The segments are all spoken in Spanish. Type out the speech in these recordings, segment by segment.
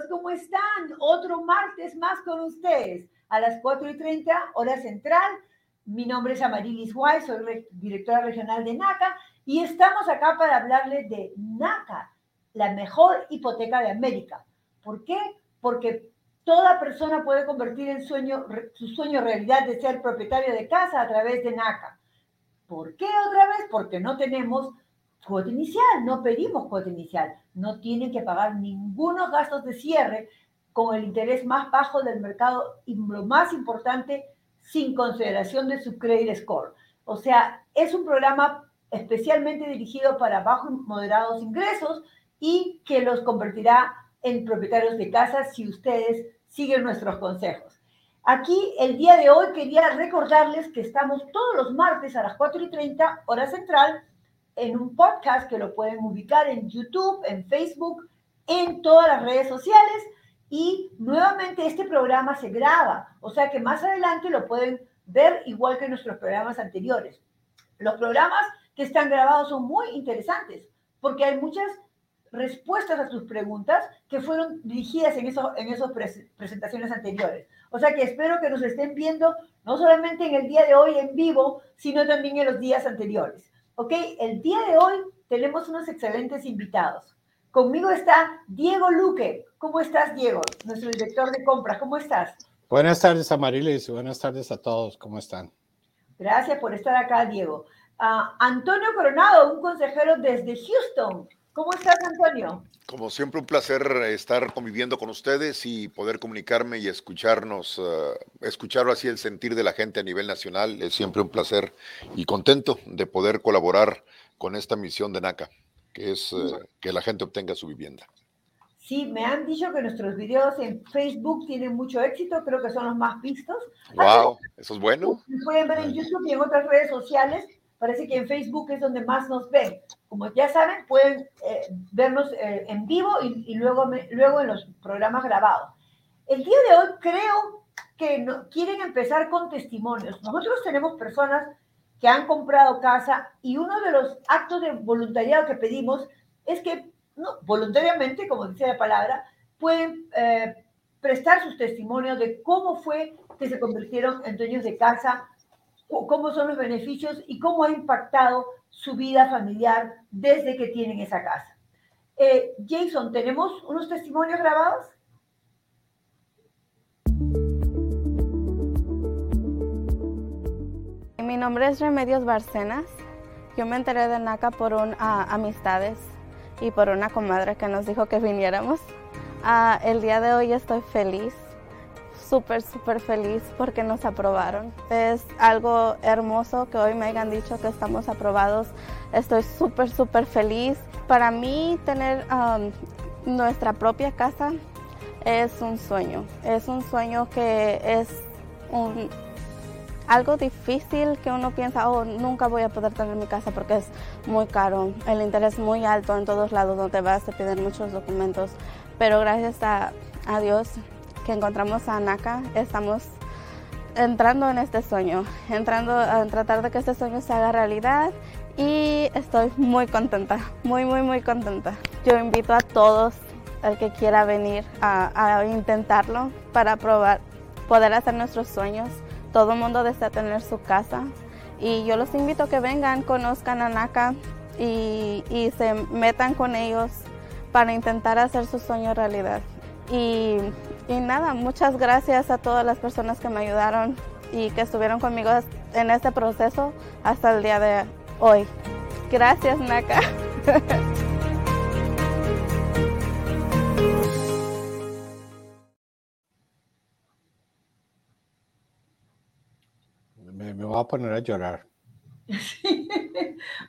Amigos, ¿cómo están? Otro martes más con ustedes a las 4 y 30, hora central. Mi nombre es Amarilis Guay, soy directora regional de NACA y estamos acá para hablarles de NACA, la mejor hipoteca de América. ¿Por qué? Porque toda persona puede convertir el sueño, su sueño en realidad de ser propietario de casa a través de NACA. ¿Por qué otra vez? Porque no tenemos cuota inicial, no pedimos cuota inicial, no tienen que pagar ningunos gastos de cierre con el interés más bajo del mercado y lo más importante, sin consideración de su credit score. O sea, es un programa especialmente dirigido para bajos y moderados ingresos y que los convertirá en propietarios de casa si ustedes siguen nuestros consejos. Aquí, el día de hoy, quería recordarles que estamos todos los martes a las 4 y 30, hora central, en un podcast que lo pueden ubicar en YouTube, en Facebook, en todas las redes sociales. Y nuevamente este programa se graba, o sea que más adelante lo pueden ver igual que nuestros programas anteriores. Los programas que están grabados son muy interesantes porque hay muchas respuestas a sus preguntas que fueron dirigidas en, eso, en esas presentaciones anteriores. O sea que espero que nos estén viendo no solamente en el día de hoy en vivo, sino también en los días anteriores. ¿Ok? El día de hoy tenemos unos excelentes invitados. Conmigo está Diego Luque. ¿Cómo estás, Diego? Nuestro director de compras. ¿Cómo estás? Buenas tardes, Amarilis. Buenas tardes a todos. ¿Cómo están? Gracias por estar acá, Diego. Uh, Antonio Coronado, un consejero desde Houston. ¿Cómo estás, Antonio? Como siempre, un placer estar conviviendo con ustedes y poder comunicarme y escucharnos, uh, escuchar así el sentir de la gente a nivel nacional. Es siempre un placer y contento de poder colaborar con esta misión de NACA, que es uh, que la gente obtenga su vivienda. Sí, me han dicho que nuestros videos en Facebook tienen mucho éxito, creo que son los más vistos. ¡Wow! Eso es bueno. Pueden ver en YouTube y en otras redes sociales parece que en Facebook es donde más nos ven. Como ya saben, pueden eh, vernos eh, en vivo y, luego, luego en los programas grabados. El día de hoy creo que no, quieren empezar con testimonios. Nosotros tenemos personas que han comprado casa y uno de los actos de voluntariado que pedimos es que no, voluntariamente, como dice la palabra, pueden eh, prestar sus testimonios de cómo fue que se convirtieron en dueños de casa cómo son los beneficios y cómo ha impactado su vida familiar desde que tienen esa casa. Eh, Jason, ¿tenemos unos testimonios grabados? Mi nombre es Remedios Barcenas. Yo me enteré de NACA por un, amistades y por una comadre que nos dijo que viniéramos. Uh, el día de hoy estoy feliz súper, súper feliz porque nos aprobaron. Es algo hermoso que hoy me hayan dicho que estamos aprobados. Estoy súper, súper feliz. Para mí tener um, nuestra propia casa es un sueño. Es un sueño que es un, algo difícil que uno piensa, oh, nunca voy a poder tener mi casa porque es muy caro, el interés muy alto en todos lados donde vas a pedir muchos documentos. Pero gracias a, a Dios que encontramos a NACA, estamos entrando en este sueño, entrando a tratar de que este sueño se haga realidad y estoy muy contenta, muy, muy, muy contenta. Yo invito a todos, el que quiera venir a, intentarlo para probar, poder hacer nuestros sueños. Todo el mundo desea tener su casa y yo los invito a que vengan, conozcan a NACA y, y se metan con ellos para intentar hacer su sueño realidad. Y y nada, muchas gracias a todas las personas que me ayudaron y que estuvieron conmigo en este proceso hasta el día de hoy. Gracias, Naka. Me, me voy a poner a llorar. Sí,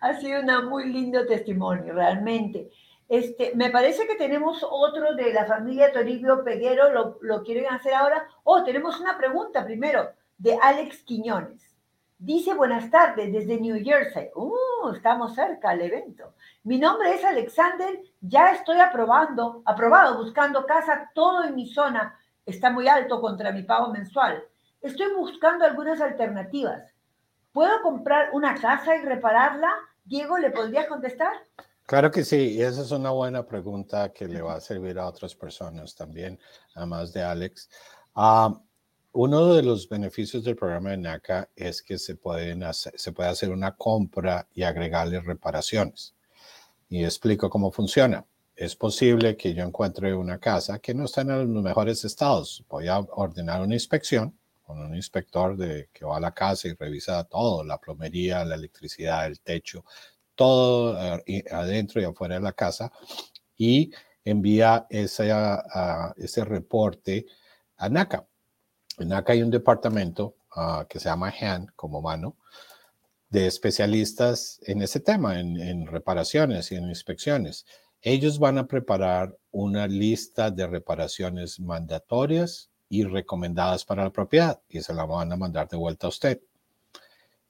ha sido un muy lindo testimonio, realmente. Este, me parece que tenemos otro de la familia Toribio Peguero, lo, lo quieren hacer ahora. Oh, tenemos una pregunta primero de Alex Quiñones. Dice, buenas tardes, desde New Jersey. Uh, estamos cerca al evento. Mi nombre es Alexander, ya estoy aprobando, aprobado, buscando casa, todo en mi zona está muy alto contra mi pago mensual. Estoy buscando algunas alternativas. ¿Puedo comprar una casa y repararla? Diego, ¿le podrías contestar? Claro que sí, y esa es una buena pregunta que le va a servir a otras personas también, además de Alex. Ah, uno de los beneficios del programa de NACA es que se, pueden se puede hacer una compra y agregarle reparaciones. Y explico cómo funciona. Es posible que yo encuentre una casa que no está en los mejores estados. Voy a ordenar una inspección con un inspector de, que va a la casa y revisa todo, la plomería, la electricidad, el techo, todo eh, adentro y afuera de la casa y envía ese, ese reporte a NACA. En NACA hay un departamento ah, que se llama HAN, como mano, de especialistas en ese tema, en, en reparaciones y en inspecciones. Ellos van a preparar una lista de reparaciones mandatorias y recomendadas para la propiedad y se la van a mandar de vuelta a usted.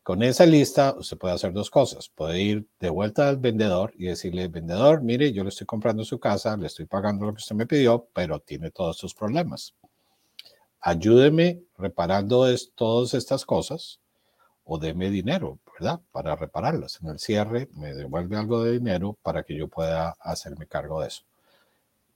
Con esa lista, usted puede hacer dos cosas. Puede ir de vuelta al vendedor y decirle, vendedor, mire, yo le estoy comprando su casa, le estoy pagando lo que usted me pidió, pero tiene todos estos problemas. Ayúdeme reparando todas estas cosas o deme dinero, ¿verdad? Para repararlas. En el cierre me devuelve algo de dinero para que yo pueda hacerme cargo de eso.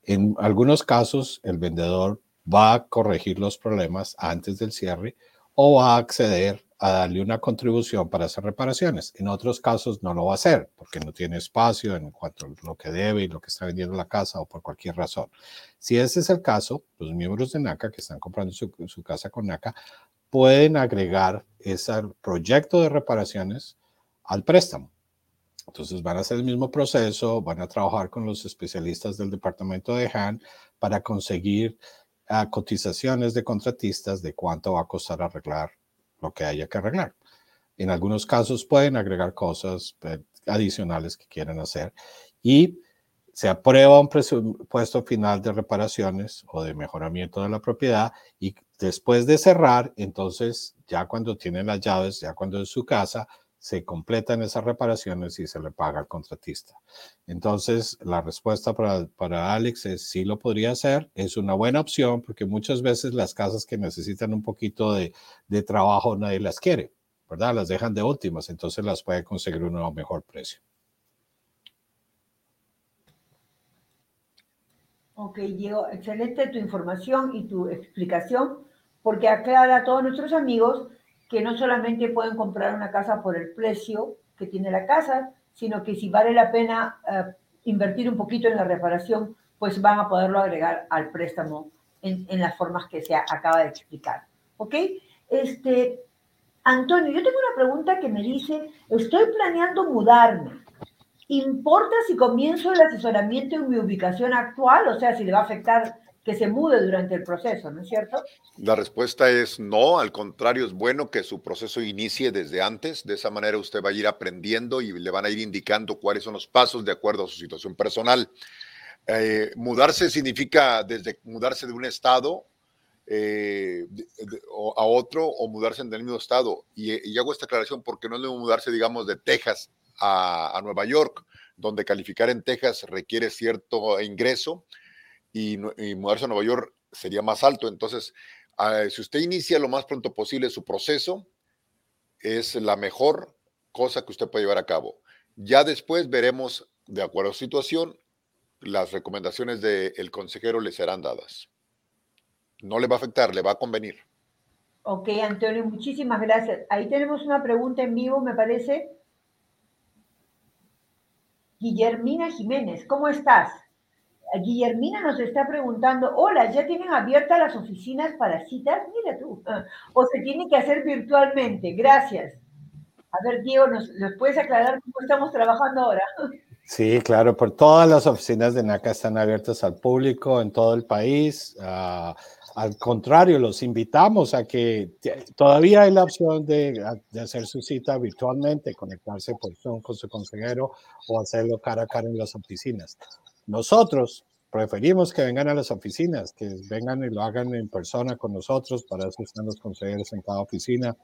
En algunos casos, el vendedor va a corregir los problemas antes del cierre o va a acceder a darle una contribución para hacer reparaciones. En otros casos no lo va a hacer porque no tiene espacio en cuanto a lo que debe y lo que está vendiendo la casa o por cualquier razón. Si ese es el caso, los miembros de NACA que están comprando su, casa con NACA pueden agregar ese proyecto de reparaciones al préstamo. Entonces van a hacer el mismo proceso, van a trabajar con los especialistas del departamento de HAN para conseguir uh, cotizaciones de contratistas de cuánto va a costar arreglar lo que haya que arreglar. En algunos casos pueden agregar cosas eh, adicionales que quieran hacer y se aprueba un presupuesto final de reparaciones o de mejoramiento de la propiedad y después de cerrar, entonces ya cuando tienen las llaves, ya cuando es su casa, se completan esas reparaciones y se le paga al contratista. Entonces, la respuesta para, para Alex es sí lo podría hacer, es una buena opción porque muchas veces las casas que necesitan un poquito de, de trabajo nadie las quiere, ¿verdad? Las dejan de últimas, entonces las puede conseguir uno a mejor precio. Ok, Diego, excelente tu información y tu explicación, porque aclara a todos nuestros amigos que no solamente pueden comprar una casa por el precio que tiene la casa, sino que si vale la pena uh, invertir un poquito en la reparación, pues van a poderlo agregar al préstamo en, en, las formas que se acaba de explicar. ¿Ok? Este, Antonio, yo tengo una pregunta que me dice, estoy planeando mudarme. ¿Importa si comienzo el asesoramiento en mi ubicación actual? O sea, si le va a afectar que se mude durante el proceso, ¿no es cierto? La respuesta es no, al contrario, es bueno que su proceso inicie desde antes, de esa manera usted va a ir aprendiendo y le van a ir indicando cuáles son los pasos de acuerdo a su situación personal. Eh, mudarse significa desde mudarse de un estado eh, a otro o mudarse en el mismo estado. Y, hago esta aclaración porque no es mudarse, digamos, de Texas a Nueva York, donde calificar en Texas requiere cierto ingreso y, y, mudarse a Nueva York sería más alto. Entonces, uh, si usted inicia lo más pronto posible su proceso, es la mejor cosa que usted puede llevar a cabo. Ya después veremos, de acuerdo a su situación, las recomendaciones del consejero le serán dadas. No le va a afectar, le va a convenir. Ok, Antonio, muchísimas gracias. Ahí tenemos una pregunta en vivo, me parece. Guillermina Jiménez, ¿cómo estás? Guillermina nos está preguntando, hola, ¿ya tienen abiertas las oficinas para citas? Mira tú, o se tiene que hacer virtualmente. Gracias. A ver, Diego, ¿nos, ¿nos puedes aclarar cómo estamos trabajando ahora? Sí, claro, por todas las oficinas de NACA están abiertas al público en todo el país. Uh, al contrario, los invitamos a que todavía hay la opción de, de, hacer su cita virtualmente, conectarse por Zoom con su consejero o hacerlo cara a cara en las oficinas. Nosotros preferimos que vengan a las oficinas, que vengan y lo hagan en persona con nosotros, para eso están los consejeros en cada oficina.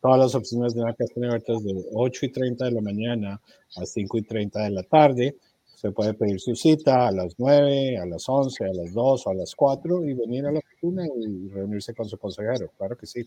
Todas las oficinas de NACA están abiertas de 8 y 30 de la mañana a 5 y 30 de la tarde. Se puede pedir su cita a las 9, a las 11, a las 2 o a las 4 y venir a la oficina y reunirse con su consejero. Claro que sí.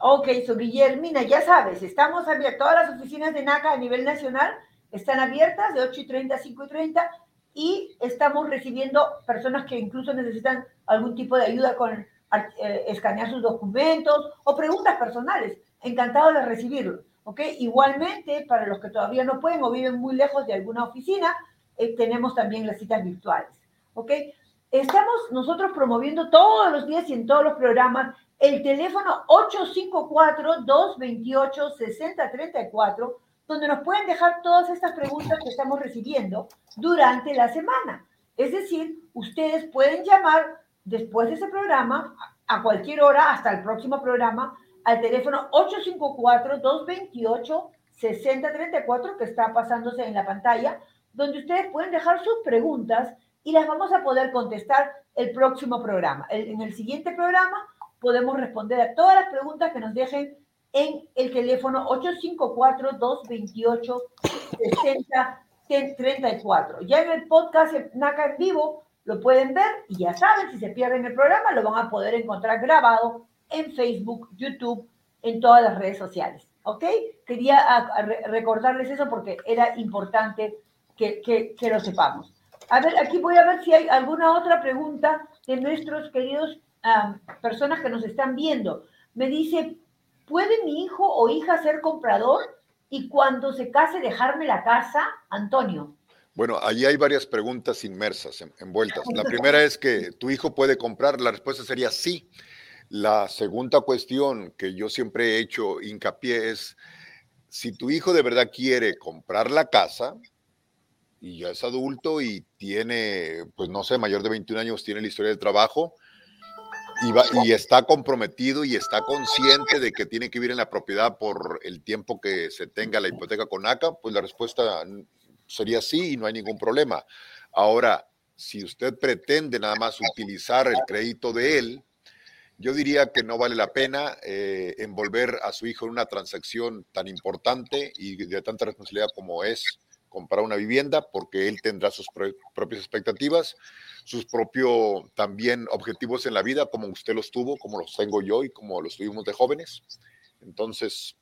Ok, so Guillermina, ya sabes, estamos abiertos todas las oficinas de NACA a nivel nacional están abiertas de 8 y 30 a 5 y 30 y estamos recibiendo personas que incluso necesitan algún tipo de ayuda con eh, escanear sus documentos o preguntas personales. Encantado de recibirlos. ¿ok? Igualmente, para los que todavía no pueden o viven muy lejos de alguna oficina, eh, tenemos también las citas virtuales. ¿ok? Estamos nosotros promoviendo todos los días y en todos los programas el teléfono 854-228-6034, donde nos pueden dejar todas estas preguntas que estamos recibiendo durante la semana. Es decir, ustedes pueden llamar después de ese programa, a cualquier hora, hasta el próximo programa, al teléfono 854-228-6034 que está pasándose en la pantalla, donde ustedes pueden dejar sus preguntas y las vamos a poder contestar el próximo programa. en el siguiente programa podemos responder a todas las preguntas que nos dejen en el teléfono 854-228-6034. Ya en el podcast NACA en vivo lo pueden ver y ya saben, si se pierden el programa, lo van a poder encontrar grabado en Facebook, YouTube, en todas las redes sociales. ¿Ok? Quería recordarles eso porque era importante que, que lo sepamos. A ver, aquí voy a ver si hay alguna otra pregunta de nuestros queridos personas que nos están viendo. Me dice, ¿puede mi hijo o hija ser comprador y cuando se case dejarme la casa, Antonio? Bueno, allí hay varias preguntas inmersas, envueltas. La primera es que tu hijo puede comprar, la respuesta sería sí. La segunda cuestión que yo siempre he hecho hincapié es, si tu hijo de verdad quiere comprar la casa, y ya es adulto y tiene, pues no sé, mayor de 21 años, tiene la historia de trabajo y, y, está comprometido y está consciente de que tiene que vivir en la propiedad por el tiempo que se tenga la hipoteca con ACA, pues la respuesta sería sí y no hay ningún problema. Ahora, si usted pretende nada más utilizar el crédito de él, yo diría que no vale la pena eh, envolver a su hijo en una transacción tan importante y de tanta responsabilidad como es comprar una vivienda porque él tendrá sus propias expectativas, sus propios también objetivos en la vida, como usted los tuvo, como los tengo yo y como los tuvimos de jóvenes. Entonces,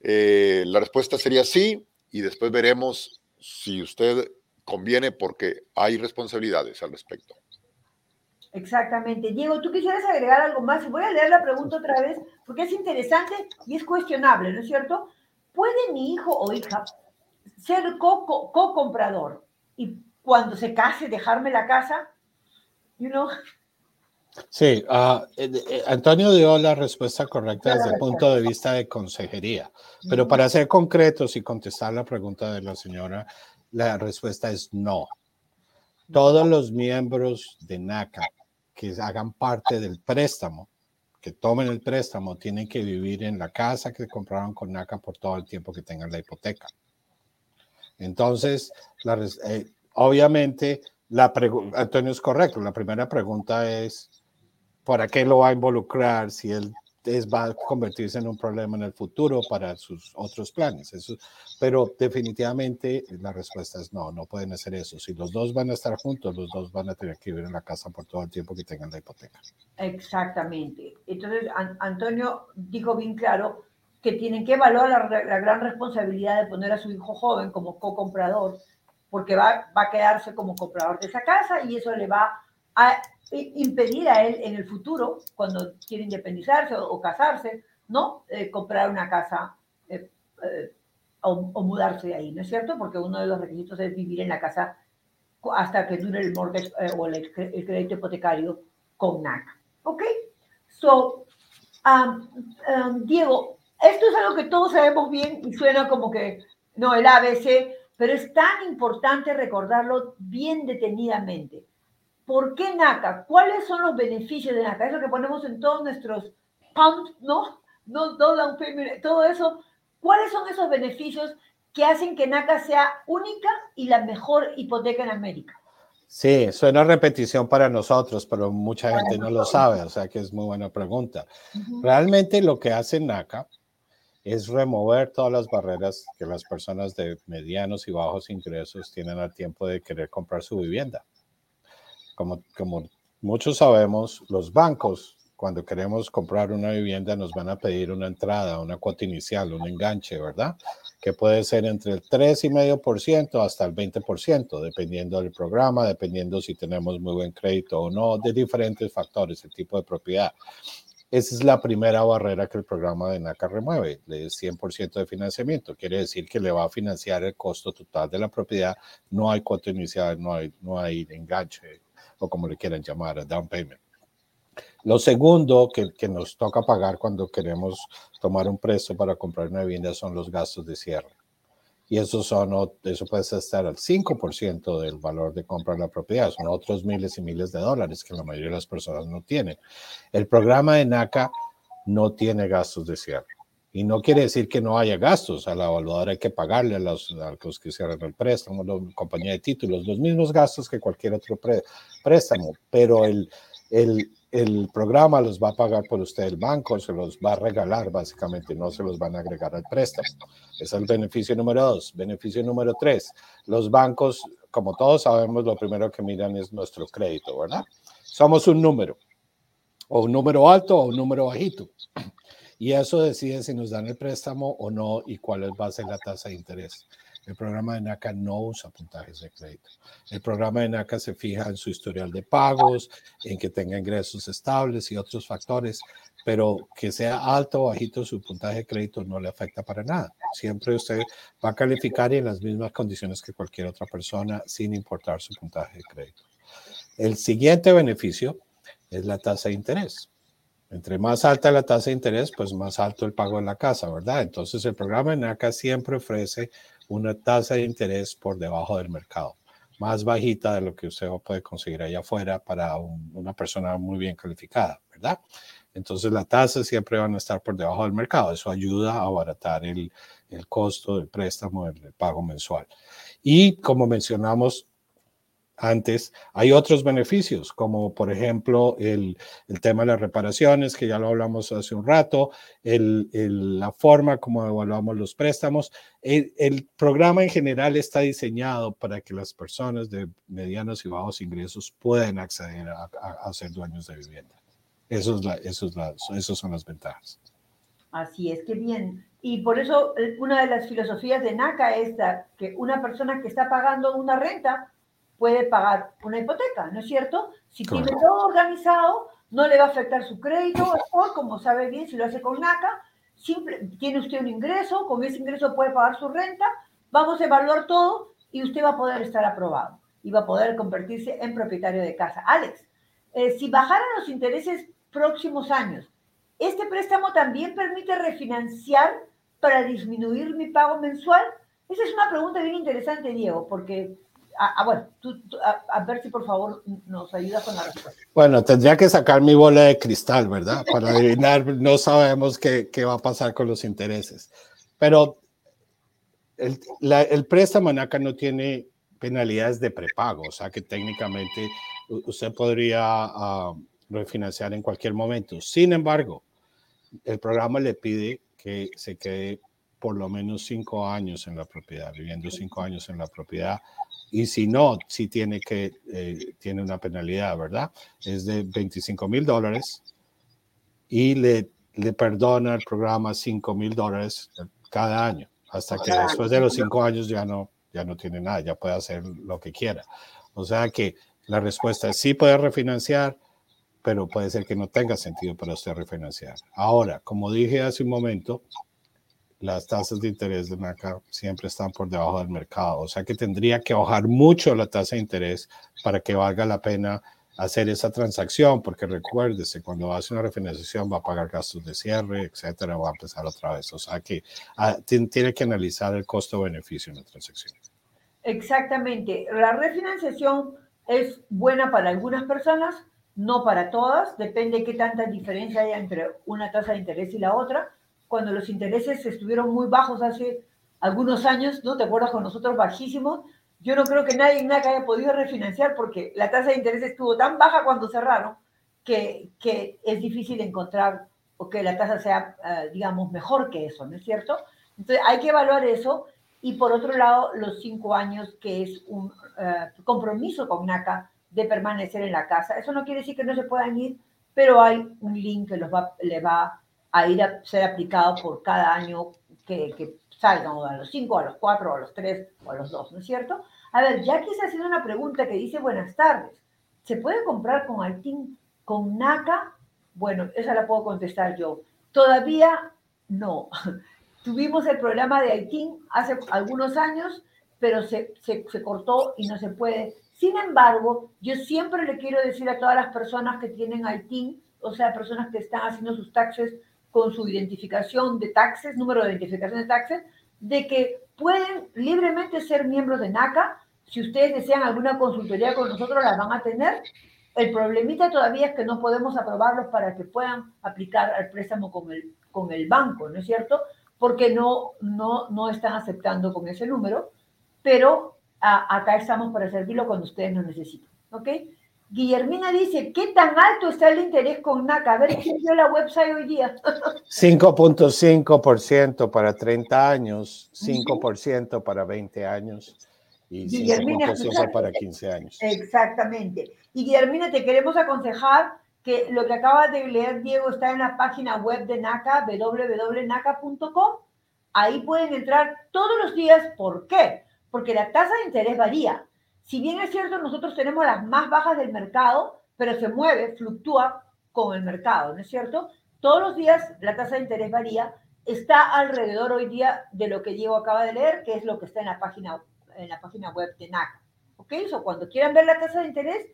eh, la respuesta sería sí y después veremos si usted conviene porque hay responsabilidades al respecto. Exactamente. Diego, tú quisieras agregar algo más. Voy a leer la pregunta otra vez porque es interesante y es cuestionable, ¿no es cierto? ¿Puede mi hijo o hija ser co-comprador y cuando se case dejarme la casa, you know. Sí, uh, Antonio dio la respuesta correcta desde el punto de vista de consejería, pero para ser concretos y contestar la pregunta de la señora, la respuesta es no. Todos los miembros de NACA que hagan parte del préstamo, que tomen el préstamo, tienen que vivir en la casa que compraron con NACA por todo el tiempo que tengan la hipoteca. Entonces, eh, obviamente, la Antonio es correcto. La primera pregunta es, ¿para qué lo va a involucrar si él es, va a convertirse en un problema en el futuro para sus otros planes? Eso, pero definitivamente la respuesta es no, no pueden hacer eso. Si los dos van a estar juntos, los dos van a tener que vivir en la casa por todo el tiempo que tengan la hipoteca. Exactamente. Entonces, Antonio dijo bien claro, que tienen que evaluar la, gran responsabilidad de poner a su hijo joven como co-comprador, porque va, va a quedarse como comprador de esa casa y eso le va a impedir a él en el futuro, cuando quiere independizarse o, casarse, ¿no? Eh, comprar una casa eh, eh, o, mudarse de ahí, ¿no es cierto? Porque uno de los requisitos es vivir en la casa hasta que dure el mortgage o el, crédito hipotecario con NAC. ¿Ok? So, um, um, Diego, esto es algo que todos sabemos bien y suena como que, no, el ABC, pero es tan importante recordarlo bien detenidamente. ¿Por qué NACA? ¿Cuáles son los beneficios de NACA? Es lo que ponemos en todos nuestros pumps, ¿no? No, todo eso. ¿Cuáles son esos beneficios que hacen que NACA sea única y la mejor hipoteca en América? Sí, suena repetición para nosotros, pero mucha gente no lo sabe, o sea que es muy buena pregunta. Realmente lo que hace NACA es remover todas las barreras que las personas de medianos y bajos ingresos tienen al tiempo de querer comprar su vivienda. Como, muchos sabemos, los bancos cuando queremos comprar una vivienda nos van a pedir una entrada, una cuota inicial, un enganche, ¿verdad? Que puede ser entre el 3,5% hasta el 20%, dependiendo del programa, dependiendo si tenemos muy buen crédito o no, de diferentes factores, el tipo de propiedad. Esa es la primera barrera que el programa de NACA remueve, le es 100% de financiamiento. Quiere decir que le va a financiar el costo total de la propiedad. No hay cuota inicial, no hay, no hay enganche o como le quieran llamar, down payment. Lo segundo que, que, nos toca pagar cuando queremos tomar un préstamo para comprar una vivienda son los gastos de cierre. Y eso, son, eso puede estar al 5% del valor de compra de la propiedad. Son otros miles y miles de dólares que la mayoría de las personas no tienen. El programa de NACA no tiene gastos de cierre. Y no quiere decir que no haya gastos. A la evaluadora hay que pagarle a los, a los que cierran el préstamo, la compañía de títulos, los mismos gastos que cualquier otro préstamo. Pero el, el, el programa los va a pagar por usted el banco, se los va a regalar básicamente, no se los van a agregar al préstamo. Ese es el beneficio número dos. Beneficio número tres, los bancos, como todos sabemos, lo primero que miran es nuestro crédito, ¿verdad? Somos un número, o un número alto o un número bajito. Y eso decide si nos dan el préstamo o no y cuál va a ser la tasa de interés. El programa de NACA no usa puntajes de crédito. El programa de NACA se fija en su historial de pagos, en que tenga ingresos estables y otros factores, pero que sea alto o bajito su puntaje de crédito no le afecta para nada. Siempre usted va a calificar en las mismas condiciones que cualquier otra persona sin importar su puntaje de crédito. El siguiente beneficio es la tasa de interés. Entre más alta la tasa de interés, pues más alto el pago en la casa, ¿verdad? Entonces el programa de NACA siempre ofrece una tasa de interés por debajo del mercado, más bajita de lo que usted puede conseguir allá afuera para una persona muy bien calificada, ¿verdad? Entonces la tasa siempre van a estar por debajo del mercado. Eso ayuda a abaratar el, el costo del préstamo, el pago mensual. Y como mencionamos, antes. Hay otros beneficios, como por ejemplo el, el, tema de las reparaciones, que ya lo hablamos hace un rato, el, el, la forma como evaluamos los préstamos. El, programa en general está diseñado para que las personas de medianos y bajos ingresos puedan acceder a, a, ser dueños de vivienda. Eso es la, eso es la, esas son las ventajas. Así es, que bien. Y por eso eh, una de las filosofías de NACA es que una persona que está pagando una renta puede pagar una hipoteca, ¿no es cierto? Si tiene todo organizado, no le va a afectar su crédito, o como sabe bien, si lo hace con NACA, simple, tiene usted un ingreso, con ese ingreso puede pagar su renta, vamos a evaluar todo y usted va a poder estar aprobado y va a poder convertirse en propietario de casa. Alex, eh, si bajaran los intereses próximos años, ¿este préstamo también permite refinanciar para disminuir mi pago mensual? Esa es una pregunta bien interesante, Diego, porque Ah, ah, bueno, tú, a, ver si por favor nos ayuda con la respuesta. Bueno, tendría que sacar mi bola de cristal, ¿verdad? Para adivinar, no sabemos qué, qué, va a pasar con los intereses. Pero el, la, el préstamo NACA no tiene penalidades de prepago, o sea que técnicamente usted podría uh, refinanciar en cualquier momento. Sin embargo, el programa le pide que se quede por lo menos cinco años en la propiedad, viviendo cinco años en la propiedad y si no, si tiene que, eh, tiene una penalidad, ¿verdad? Es de 25 mil dólares y le, le perdona el programa 5 mil dólares cada año, hasta que después de los cinco años ya no, ya no tiene nada, ya puede hacer lo que quiera. O sea que la respuesta es sí puede refinanciar, pero puede ser que no tenga sentido para usted refinanciar. Ahora, como dije hace un momento, las tasas de interés de NACA siempre están por debajo del mercado. O sea que tendría que bajar mucho la tasa de interés para que valga la pena hacer esa transacción, porque recuérdese, cuando hace una refinanciación va a pagar gastos de cierre, etcétera, va a empezar otra vez. O sea que ah, tiene que analizar el costo-beneficio en la transacción. Exactamente. La refinanciación es buena para algunas personas, no para todas, depende de qué tanta diferencia haya entre una tasa de interés y la otra cuando los intereses estuvieron muy bajos hace algunos años, ¿no? ¿Te acuerdas con nosotros bajísimos? Yo no creo que nadie en NACA haya podido refinanciar porque la tasa de interés estuvo tan baja cuando cerraron que, que es difícil encontrar o que la tasa sea, uh, digamos, mejor que eso, ¿no es cierto? Entonces hay que evaluar eso y por otro lado los cinco años que es un uh, compromiso con NACA de permanecer en la casa. Eso no quiere decir que no se puedan ir pero hay un link que los va, le va a ir a ser aplicado por cada año que, que salgan, o a los cinco, a los cuatro, a los tres, o a los dos, ¿no es cierto? A ver, Jackie está haciendo una pregunta que dice, buenas tardes, ¿se puede comprar con Altin, con NACA? Bueno, esa la puedo contestar yo. Todavía no. Tuvimos el programa de Altin hace algunos años, pero se, se, se cortó y no se puede. Sin embargo, yo siempre le quiero decir a todas las personas que tienen ITIN, o sea, personas que están haciendo sus taxes con su identificación de taxes, número de identificación de taxes, de que pueden libremente ser miembros de NACA. Si ustedes desean alguna consultoría con nosotros, la van a tener. El problemita todavía es que no podemos aprobarlos para que puedan aplicar al préstamo con el, con el banco, ¿no es cierto? Porque no, no, no están aceptando con ese número, pero a, acá estamos para servirlo cuando ustedes nos necesiten, ¿ok? Guillermina dice, ¿qué tan alto está el interés con NACA? A ver, ¿quién vio la website hoy día? 5.5% para 30 años, 5% para 20 años y 5.5% para 15 años. Exactamente. Y Guillermina, te queremos aconsejar que lo que acabas de leer, Diego, está en la página web de NACA, www.naca.com. Ahí pueden entrar todos los días. ¿Por qué? Porque la tasa de interés varía. Si bien es cierto, nosotros tenemos las más bajas del mercado, pero se mueve, fluctúa con el mercado, ¿no es cierto? Todos los días la tasa de interés varía, está alrededor hoy día de lo que Diego acaba de leer, que es lo que está en la página, en la página web de NACA. ¿Ok? So, cuando quieran ver la tasa de interés,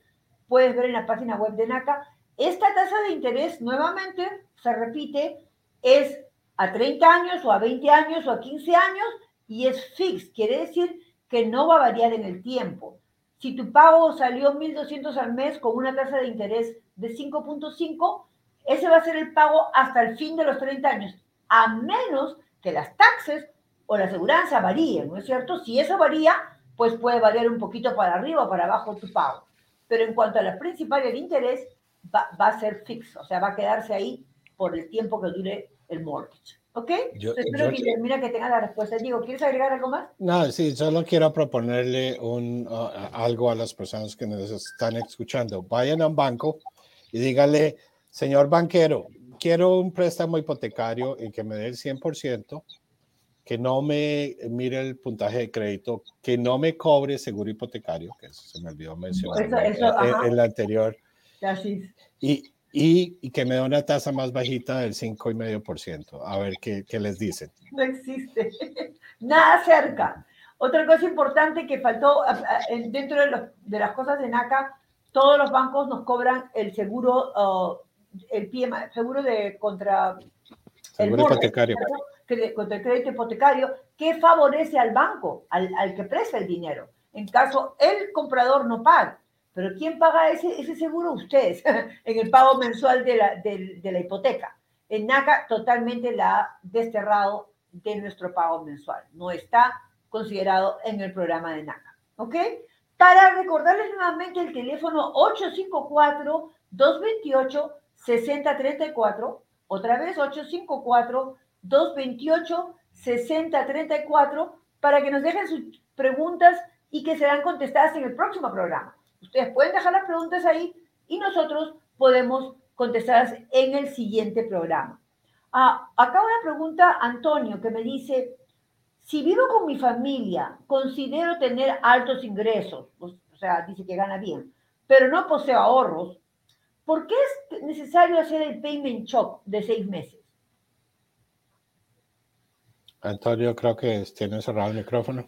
puedes ver en la página web de NACA. Esta tasa de interés, nuevamente, se repite, es a 30 años o a 20 años o a 15 años y es fix, quiere decir que no va a variar en el tiempo. Si tu pago salió 1.200 al mes con una tasa de interés de 5.5, ese va a ser el pago hasta el fin de los 30 años, a menos que las taxes o la aseguranza varíen, ¿no es cierto? Si eso varía, pues puede variar un poquito para arriba o para abajo tu pago. Pero en cuanto a la principal, el interés va, a ser fixo, o sea, va a quedarse ahí por el tiempo que dure el mortgage. ¿Ok? Yo, Espero que termina que tenga la respuesta. Digo, ¿quieres agregar algo más? No, sí, solo quiero proponerle un, uh, algo a las personas que nos están escuchando. Vayan a un banco y díganle, señor banquero, quiero un préstamo hipotecario y que me dé el 100%, que no me mire el puntaje de crédito, que no me cobre seguro hipotecario, que eso se me olvidó mencionar eso, eso, en, en, la anterior. Así. Y, y, y, que me dé una tasa más bajita del 5,5%. A ver qué, qué les dicen. No existe. Nada cerca. Otra cosa importante que faltó dentro de, los, de, las cosas de NACA, todos los bancos nos cobran el seguro, uh, el PMA, seguro de contra seguro el hipotecario. contra el crédito hipotecario, que favorece al banco, al, al que presta el dinero. En caso el comprador no paga. Pero ¿quién paga ese, ese seguro? Ustedes, en el pago mensual de la, de, de la hipoteca. En NACA totalmente la ha desterrado de nuestro pago mensual. No está considerado en el programa de NACA. ¿Ok? Para recordarles nuevamente el teléfono 854-228-6034. Otra vez 854-228-6034 para que nos dejen sus preguntas y que serán contestadas en el próximo programa. Ustedes pueden dejar las preguntas ahí y nosotros podemos contestarlas en el siguiente programa. Ah, acá una pregunta, Antonio, que me dice, si vivo con mi familia, considero tener altos ingresos, o sea, dice que gana bien, pero no poseo ahorros, ¿por qué es necesario hacer el payment shock de seis meses? Antonio, creo que tiene cerrado el micrófono.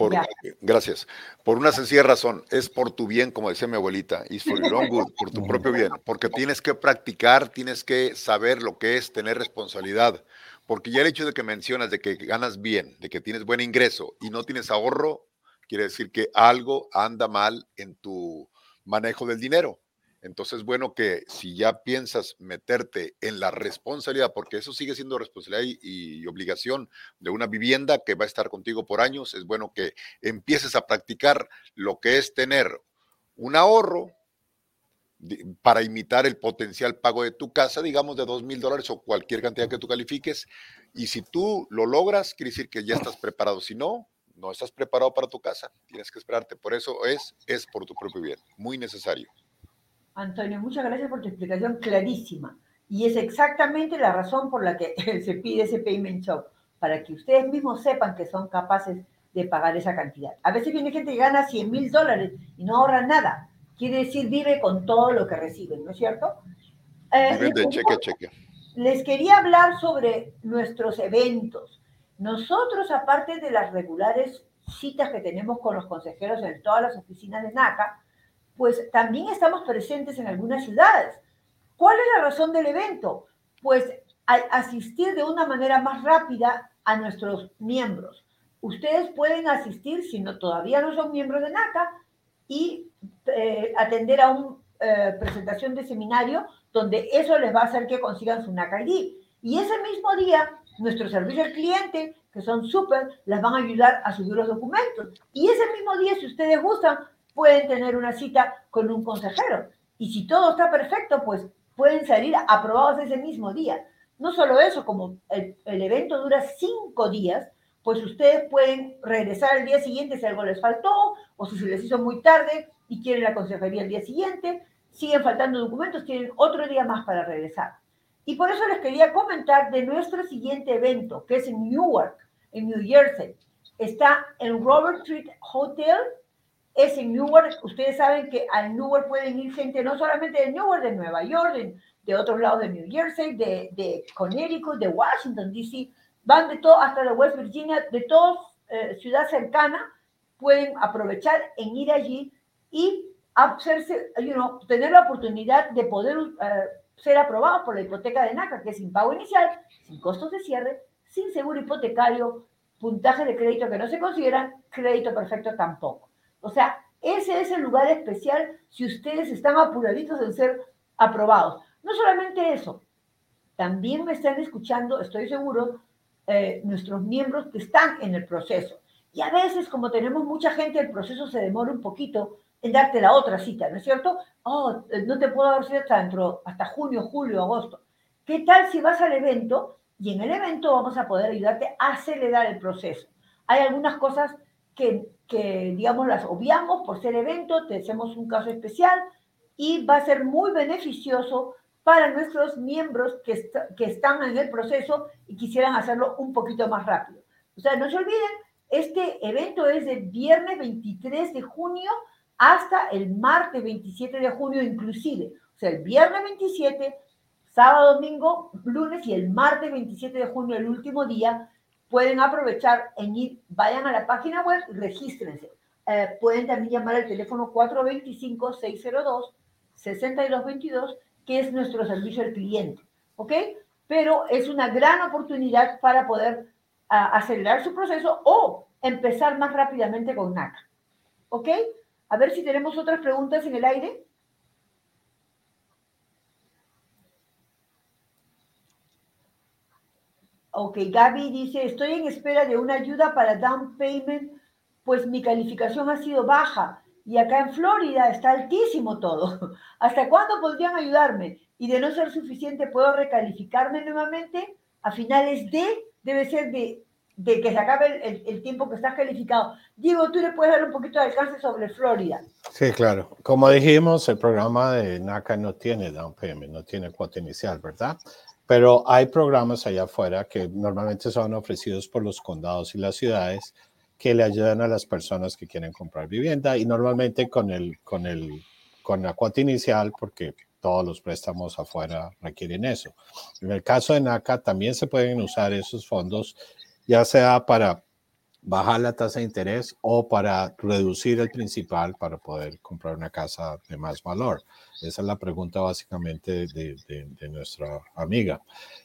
Por, gracias. Por una sencilla razón, es por tu bien, como decía mi abuelita, y for your own good, por tu propio bien, porque tienes que practicar, tienes que saber lo que es tener responsabilidad, porque ya el hecho de que mencionas de que ganas bien, de que tienes buen ingreso y no tienes ahorro, quiere decir que algo anda mal en tu manejo del dinero. Entonces, bueno, que si ya piensas meterte en la responsabilidad, porque eso sigue siendo responsabilidad y, y, obligación de una vivienda que va a estar contigo por años, es bueno que empieces a practicar lo que es tener un ahorro para imitar el potencial pago de tu casa, digamos de dos mil dólares o cualquier cantidad que tú califiques. Y si tú lo logras, quiere decir que ya estás preparado. Si no, no estás preparado para tu casa. Tienes que esperarte. Por eso es, es por tu propio bien. Muy necesario. Antonio, muchas gracias por tu explicación clarísima. Y es exactamente la razón por la que se pide ese payment shop, para que ustedes mismos sepan que son capaces de pagar esa cantidad. A veces viene gente que gana 100 mil dólares y no ahorra nada. Quiere decir, vive con todo lo que reciben, ¿no es cierto? Eh, de cheque, cheque. Les quería hablar sobre nuestros eventos. Nosotros, aparte de las regulares citas que tenemos con los consejeros en todas las oficinas de NACA, pues también estamos presentes en algunas ciudades. ¿Cuál es la razón del evento? Pues asistir de una manera más rápida a nuestros miembros. Ustedes pueden asistir, si no todavía no son miembros de NACA, y eh, atender a una eh, presentación de seminario donde eso les va a hacer que consigan su NACA ID. Y ese mismo día, nuestro servicio al cliente, que son súper, les van a ayudar a subir los documentos. Y ese mismo día, si ustedes gustan, pueden tener una cita con un consejero. Y si todo está perfecto, pues pueden salir aprobados ese mismo día. No solo eso, como el, evento dura cinco días, pues ustedes pueden regresar al día siguiente si algo les faltó o si se les hizo muy tarde y quieren la consejería el día siguiente, siguen faltando documentos, tienen otro día más para regresar. Y por eso les quería comentar de nuestro siguiente evento, que es en Newark, en New Jersey. Está en Robert Street Hotel, es en Newark. Ustedes saben que a Newark pueden ir gente no solamente de Newark, de Nueva York, de, otros lados de New Jersey, de, de Connecticut, de Washington, D.C., van de todo, hasta de West Virginia, de toda eh, ciudad cercana, pueden aprovechar en ir allí y hacerse, you tener la oportunidad de poder eh, ser aprobados por la hipoteca de NACA, que es sin pago inicial, sin costos de cierre, sin seguro hipotecario, puntaje de crédito que no se consideran, crédito perfecto tampoco. O sea, ese es el lugar especial si ustedes están apuraditos en ser aprobados. No solamente eso, también me están escuchando, estoy seguro, eh, nuestros miembros que están en el proceso. Y a veces, como tenemos mucha gente, el proceso se demora un poquito en darte la otra cita, ¿no es cierto? Oh, no te puedo dar cita hasta, dentro, hasta junio, julio, agosto. ¿Qué tal si vas al evento y en el evento vamos a poder ayudarte a acelerar el proceso? Hay algunas cosas que, que digamos, las obviamos por ser evento, te hacemos un caso especial y va a ser muy beneficioso para nuestros miembros que, que están en el proceso y quisieran hacerlo un poquito más rápido. O sea, no se olviden, este evento es del viernes 23 de junio hasta el martes 27 de junio inclusive. O sea, el viernes 27, sábado, domingo, lunes y el martes 27 de junio, el último día, pueden aprovechar en ir, vayan a la página web regístrense. Eh, pueden también llamar al teléfono 425-602-6222 que es nuestro servicio al cliente, ¿ok? Pero es una gran oportunidad para poder acelerar su proceso o empezar más rápidamente con NACA, ¿ok? A ver si tenemos otras preguntas en el aire. Ok, Gaby dice, estoy en espera de una ayuda para down payment, pues mi calificación ha sido baja y acá en Florida está altísimo todo. ¿Hasta cuándo podrían ayudarme? Y de no ser suficiente, ¿puedo recalificarme nuevamente? A finales de, debe ser de, de que se acabe el, tiempo que estás calificado. Diego, tú le puedes dar un poquito de alcance sobre Florida. Sí, claro. Como dijimos, el programa de NACA no tiene down payment, no tiene cuota inicial, ¿verdad? Pero hay programas allá afuera que normalmente son ofrecidos por los condados y las ciudades que le ayudan a las personas que quieren comprar vivienda y normalmente con, el, con, el, con la cuota inicial porque todos los préstamos afuera requieren eso. En el caso de NACA también se pueden usar esos fondos ya sea para bajar la tasa de interés o para reducir el principal para poder comprar una casa de más valor. Esa es la pregunta básicamente de, nuestra amiga.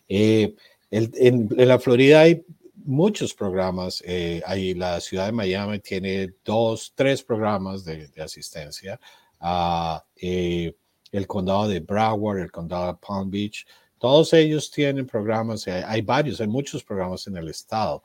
Eh, en, la Florida hay muchos programas. Eh, ahí la ciudad de Miami tiene dos, tres programas de, asistencia. Uh, el condado de Broward, el condado de Palm Beach, todos ellos tienen programas. Hay, hay varios, hay muchos programas en el estado.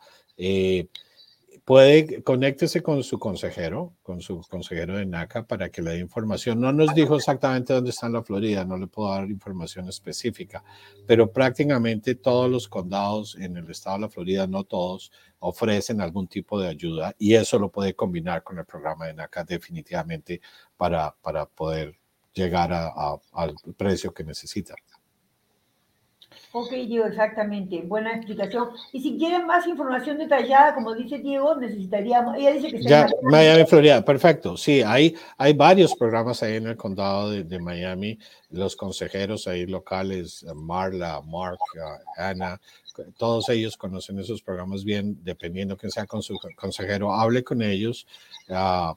Puede conéctese con su consejero, con su consejero de NACA para que le dé información. No nos dijo exactamente dónde está en la Florida, no le puedo dar información específica, pero prácticamente todos los condados en el estado de la Florida, no todos, ofrecen algún tipo de ayuda y eso lo puede combinar con el programa de NACA definitivamente para, para poder llegar al precio que necesita. Ok, Diego, exactamente. Buena explicación. Y si quieren más información detallada, como dice Diego, necesitaríamos. Ella dice que está ya, en Miami, Florida. Perfecto. Sí, hay, hay varios programas ahí en el condado de, Miami. Los consejeros ahí locales, Marla, Mark, uh, Ana, todos ellos conocen esos programas bien, dependiendo quién sea con su consejero, hable con ellos. Uh,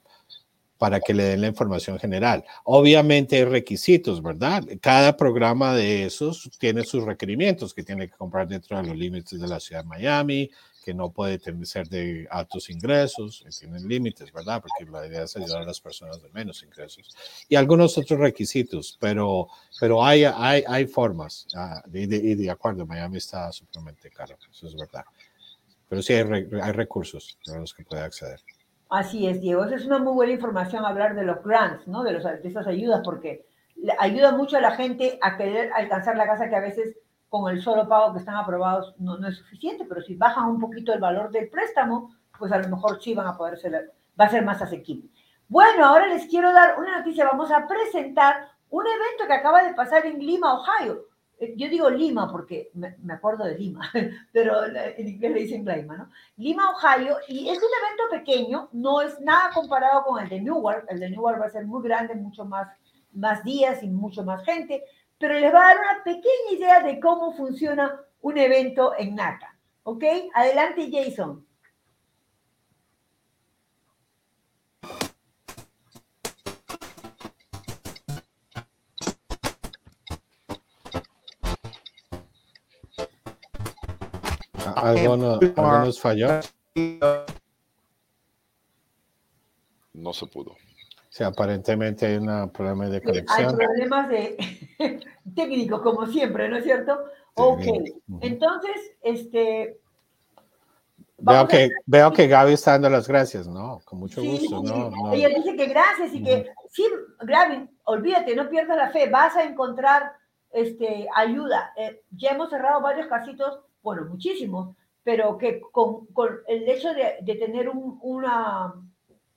para que le den la información general. Obviamente hay requisitos, ¿verdad? Cada programa de esos tiene sus requerimientos que tiene que comprar dentro de los límites de la ciudad de Miami, que no puede ser de altos ingresos, tienen límites, ¿verdad? Porque la idea es ayudar a las personas de menos ingresos. Y algunos otros requisitos, pero, pero hay, hay, hay formas. Ah, y, de, acuerdo, Miami está supremamente caro, eso es verdad. Pero sí hay, hay recursos a los que puede acceder. Así es, Diego. Esa es una muy buena información hablar de los grants, ¿no? De, los, esas ayudas, porque ayuda mucho a la gente a querer alcanzar la casa que a veces con el solo pago que están aprobados no, no es suficiente, pero si bajan un poquito el valor del préstamo, pues a lo mejor sí van a poder ser, va a ser más asequible. Bueno, ahora les quiero dar una noticia. Vamos a presentar un evento que acaba de pasar en Lima, Ohio. Eh, yo digo Lima porque me, acuerdo de Lima, pero en inglés le dicen Lima, ¿no? Lima, Ohio, y es un evento pequeño, no es nada comparado con el de Newark, el de Newark va a ser muy grande, mucho más, más días y mucho más gente, pero les va a dar una pequeña idea de cómo funciona un evento en NACA, ¿ok? Adelante, Jason. ¿Algo, nos falló? No se pudo. Sí, aparentemente hay un problema de conexión. Hay problemas de técnicos, como siempre, ¿no es cierto? Ok, entonces, este... Veo que, veo que Gaby está dando las gracias, ¿no? Con mucho gusto, ¿no? Ella dice que gracias y que, sí, Gaby, olvídate, no pierdas la fe, vas a encontrar este, ayuda. Eh, ya hemos cerrado varios casitos bueno, muchísimos, pero que con, el hecho de, tener un, una,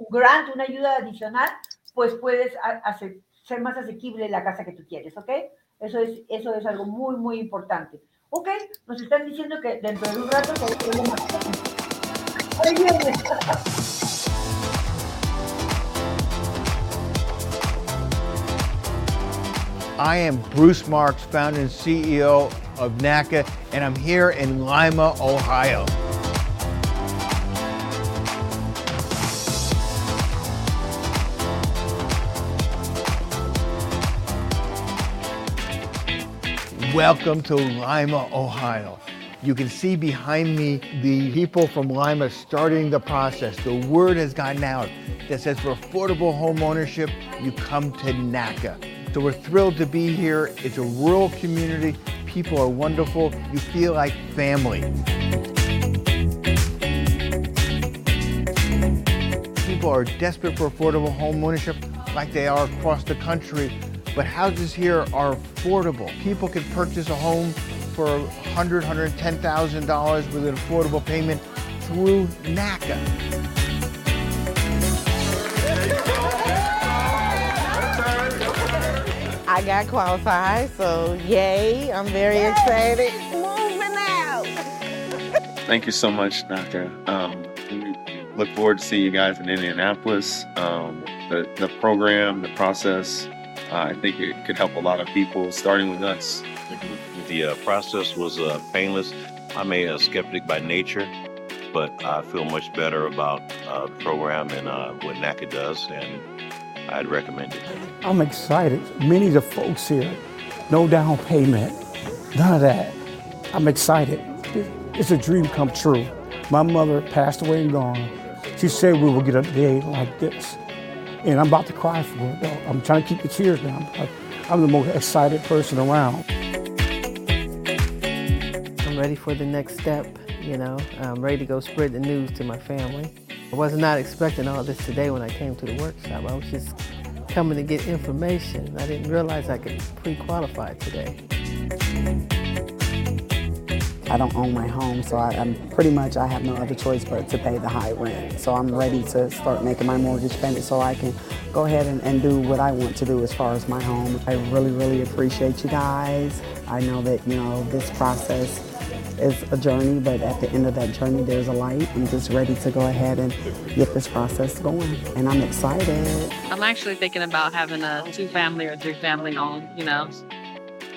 grant, una ayuda adicional, pues puedes hacer, ser más asequible la casa que tú quieres, ¿ok? Eso es, eso es algo muy, muy importante. Ok, nos están diciendo que dentro de un rato se más. Ahí viene. I am Bruce Marks, founder and CEO of NACA, and I'm here in Lima, Ohio. Welcome to Lima, Ohio. You can see behind me the people from Lima starting the process. The word has gotten out that says for affordable home ownership, you come to NACA. So we're thrilled to be here. It's a rural community people are wonderful. You feel like family. People are desperate for affordable home ownership like they are across the country, but houses here are affordable. People can purchase a home for $100,000, $110,000 with an affordable payment through NACA. I got qualified, so yay, I'm very yay. excited. Moving out. Thank you so much, Doctor. Um, look forward to seeing you guys in Indianapolis. Um, the, the program, the process, uh, I think it could help a lot of people, starting with us. The uh, process was uh, painless. I'm a skeptic by nature, but I feel much better about uh, the program and uh, what NACA does, and I'd recommend it. I'm excited. Many of the folks here, no down payment, none of that. I'm excited. It's a dream come true. My mother passed away and gone. She said we will get a day like this. And I'm about to cry for it, though. I'm trying to keep the tears down. I'm the most excited person around. I'm ready for the next step, you know. I'm ready to go spread the news to my family. I was not expecting all this today when I came to the workshop. I was just coming to get information. I didn't realize I could pre-qualify today. I don't own my home, so I, am pretty much I have no other choice but to pay the high rent. So I'm ready to start making my mortgage payment so I can go ahead and, and do what I want to do as far as my home. I really, really appreciate you guys. I know that you know this process is a journey, but at the end of that journey, there's a light. I'm just ready to go ahead and get this process going, and I'm excited. I'm actually thinking about having a two-family or three-family home. You know,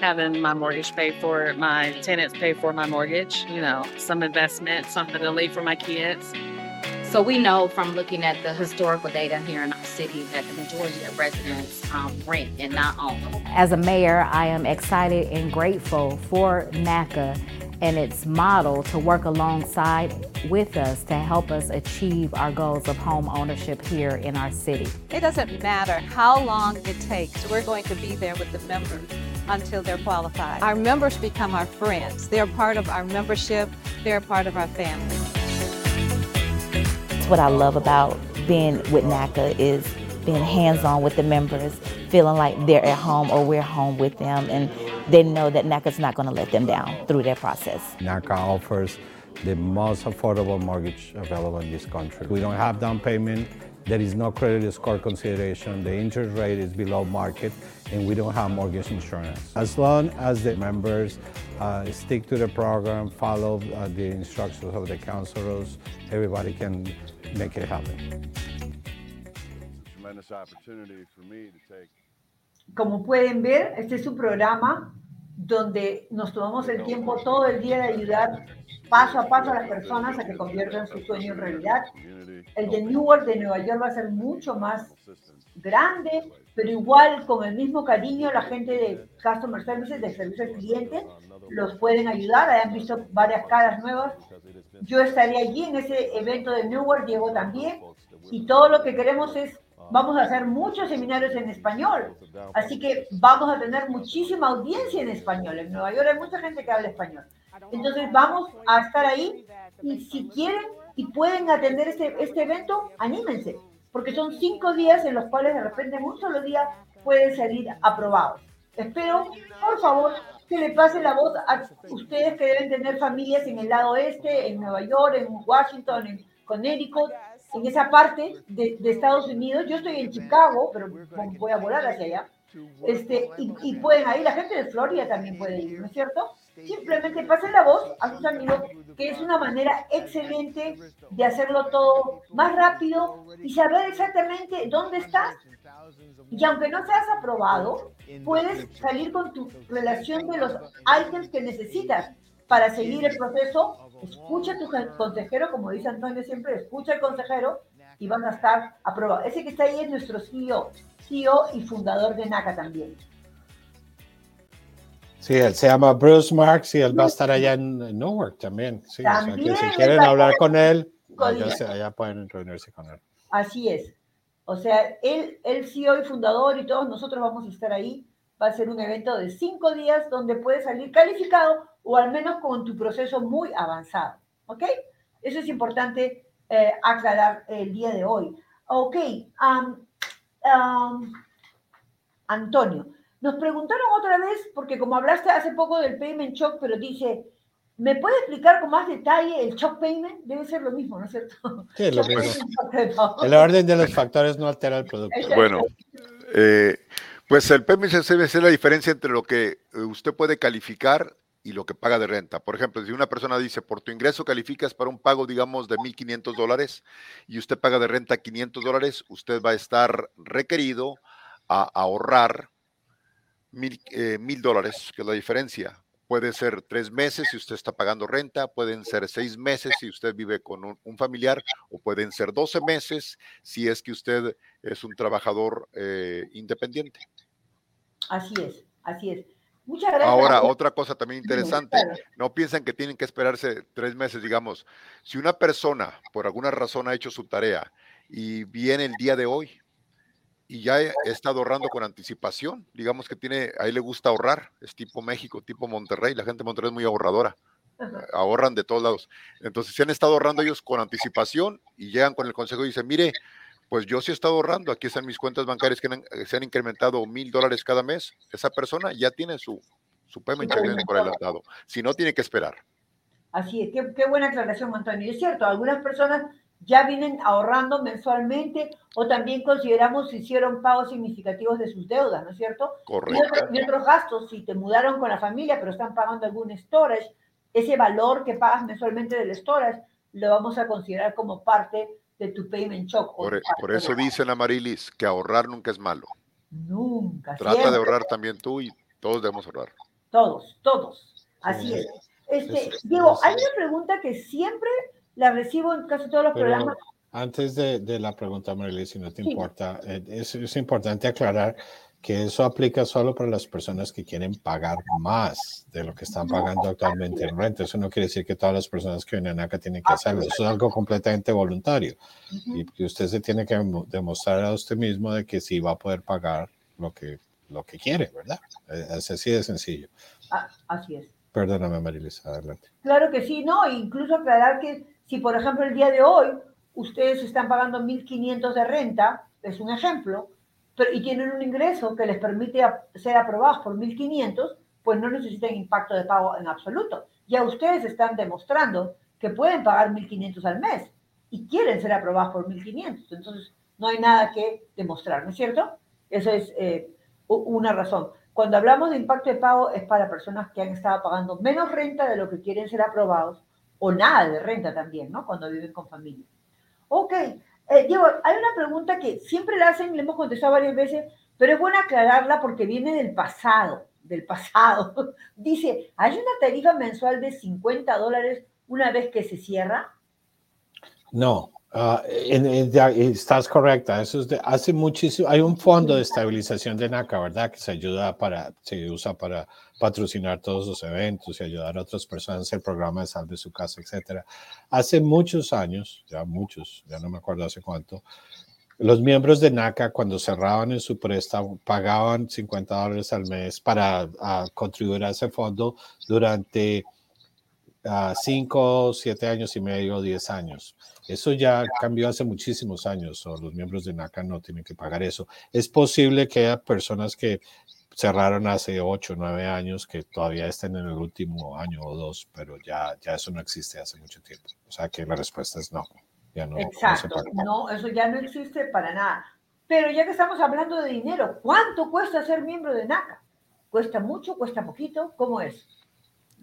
having my mortgage paid for, my tenants pay for my mortgage, you know, some investment, something to leave for my kids. So we know from looking at the historical data here in our city that the majority of residents um, rent and not own. As a mayor, I am excited and grateful for NACA and its model to work alongside with us to help us achieve our goals of home ownership here in our city. It doesn't matter how long it takes, we're going to be there with the members until they're qualified. Our members become our friends. They're part of our membership, they're part of our family. That's what I love about being with NACA is being hands-on with the members, feeling like they're at home or we're home with them and they know that NACA's not going to let them down through their process. NACA offers the most affordable mortgage available in this country. We don't have down payment, there is no credit score consideration, the interest rate is below market, and we don't have mortgage insurance. As long as the members uh, stick to the program, follow uh, the instructions of the counselors, everybody can make it happen. Como pueden ver, este es un programa donde nos tomamos el tiempo todo el día de ayudar paso a paso a las personas a que conviertan su sueño en realidad. El de Newark de Nueva York va a ser mucho más grande, pero igual con el mismo cariño la gente de Customer Services, de servicio al cliente, los pueden ayudar. Han visto varias caras nuevas. Yo estaré allí en ese evento de Newark, Diego también, y todo lo que queremos es vamos a hacer muchos seminarios en español. Así que vamos a tener muchísima audiencia en español. En Nueva York hay mucha gente que habla español. Entonces vamos a estar ahí y si quieren y pueden atender este, este evento, anímense, porque son cinco días en los cuales de repente en un solo día pueden salir aprobados. Espero, por favor, que le pase la voz a ustedes que deben tener familias en el lado este, en Nueva York, en Washington, en Connecticut, en esa parte de, Estados Unidos. Yo estoy en Chicago, pero voy a volar hacia allá. Este, y, y, pueden ir, la gente de Florida también puede ir, ¿no es cierto? Simplemente pasen la voz a sus amigos, que es una manera excelente de hacerlo todo más rápido y saber exactamente dónde estás. Y aunque no seas aprobado, puedes salir con tu relación de los items que necesitas para seguir el proceso escucha a tu consejero, como dice Antonio siempre, escucha al consejero y van a estar aprobados. Ese que está ahí es nuestro CEO, CEO y fundador de NACA también. Sí, él se llama Bruce Marks y él va a estar allá en Newark también. Sí, también o sea que si quieren hablar con él, allá, allá, pueden reunirse con él. Así es. O sea, él, el CEO y fundador y todos nosotros vamos a estar ahí. Va a ser un evento de cinco días donde puedes salir calificado o al menos con tu proceso muy avanzado. ¿Ok? Eso es importante eh, aclarar el día de hoy. Ok. Antonio, nos preguntaron otra vez, porque como hablaste hace poco del payment shock, pero dice, ¿me puede explicar con más detalle el shock payment? Debe ser lo mismo, ¿no es cierto? Sí, lo mismo. El orden de los factores no altera el producto. Bueno, eh, pues el debe ser la diferencia entre lo que usted puede calificar y lo que paga de renta. Por ejemplo, si una persona dice, por tu ingreso calificas para un pago, digamos, de 1.500 dólares y usted paga de renta 500 dólares, usted va a estar requerido a ahorrar mil, eh, dólares, que es la diferencia. Puede ser tres meses si usted está pagando renta, pueden ser seis meses si usted vive con un, familiar, o pueden ser 12 meses si es que usted es un trabajador eh, independiente. Así es, así es. Ahora, otra cosa también interesante, no piensan que tienen que esperarse tres meses, digamos, si una persona por alguna razón ha hecho su tarea y viene el día de hoy y ya ha estado ahorrando con anticipación, digamos que tiene, ahí le gusta ahorrar, es tipo México, tipo Monterrey, la gente de Monterrey es muy ahorradora, ahorran de todos lados. Entonces, si han estado ahorrando ellos con anticipación y llegan con el consejo y dicen, mire, pues yo sí he estado ahorrando, aquí están mis cuentas bancarias que se han incrementado mil dólares cada mes, esa persona ya tiene su, su payment por adelantado, si no tiene que esperar. Así es, qué, qué buena aclaración, Antonio. Es cierto, algunas personas ya vienen ahorrando mensualmente o también consideramos si hicieron pagos significativos de sus deudas, ¿no es cierto? Correcto. Y, otro- y otros gastos, si te mudaron con la familia pero están pagando algún storage, ese valor que pagas mensualmente del storage lo vamos a considerar como parte de tu payment shock. Por, e, por eso dicen, Amarilis, que ahorrar nunca es malo. Nunca. Trata siempre. de ahorrar también tú y todos debemos ahorrar. Todos, todos. Así Sí. es. Este, Es- Diego, hay una pregunta que siempre la recibo en casi todos los Pero programas. antes de, de la pregunta, Marilyn, si no te Sí. importa, eh, es, es importante aclarar que eso aplica solo para las personas que quieren pagar más de lo que están pagando actualmente en renta. Eso no quiere decir que todas las personas que vienen acá tienen que hacerlo. Eso es algo completamente voluntario. Y que usted se tiene que demo- demostrar a usted mismo de que sí va a poder pagar lo que, lo que quiere, ¿verdad? Eh, Es así de sencillo. Ah, así es. Perdóname, Marilis, adelante. Claro que sí, ¿no? Incluso aclarar que si, por ejemplo, el día de hoy ustedes están pagando 1.500 de renta, es un ejemplo, pero, y tienen un ingreso que les permite ser aprobados por 1.500, pues no necesitan impacto de pago en absoluto. Ya ustedes están demostrando que pueden pagar 1.500 al mes y quieren ser aprobados por 1.500. Entonces, no hay nada que demostrar, ¿no es cierto? Eso es eh, una razón. Cuando hablamos de impacto de pago es para personas que han estado pagando menos renta de lo que quieren ser aprobados o nada de renta también, ¿no? Cuando viven con familia. Ok, eh, Diego, hay una pregunta que siempre la hacen, le hemos contestado varias veces, pero es bueno aclararla porque viene del pasado, del pasado. Dice, ¿hay una tarifa mensual de 50 dólares una vez que se cierra? No, ah, en- en- ya, estás correcta. Eso es de, hace muchísimo. Hay un fondo de estabilización de NACA, ¿verdad? Que se ayuda para, se usa para patrocinar todos los eventos y ayudar a otras personas, el programa de Salve su casa, etcétera. Hace muchos años, ya muchos, ya no me acuerdo hace cuánto, los miembros de NACA cuando cerraban en su préstamo pagaban 50 dólares al mes para contribuir a ese fondo durante a 5, 7 años y medio, 10 años. Eso ya cambió hace muchísimos años, o los miembros de NACA no tienen que pagar eso. Es posible que haya personas que cerraron hace 8, 9 años que todavía estén en el último año o dos, pero ya, ya eso no existe hace mucho tiempo. O sea que la respuesta es no. Ya no, no Exacto, paga. no, eso ya no existe para nada. Pero ya que estamos hablando de dinero, ¿cuánto cuesta ser miembro de NACA? ¿Cuesta mucho? ¿Cuesta poquito? ¿Cómo es?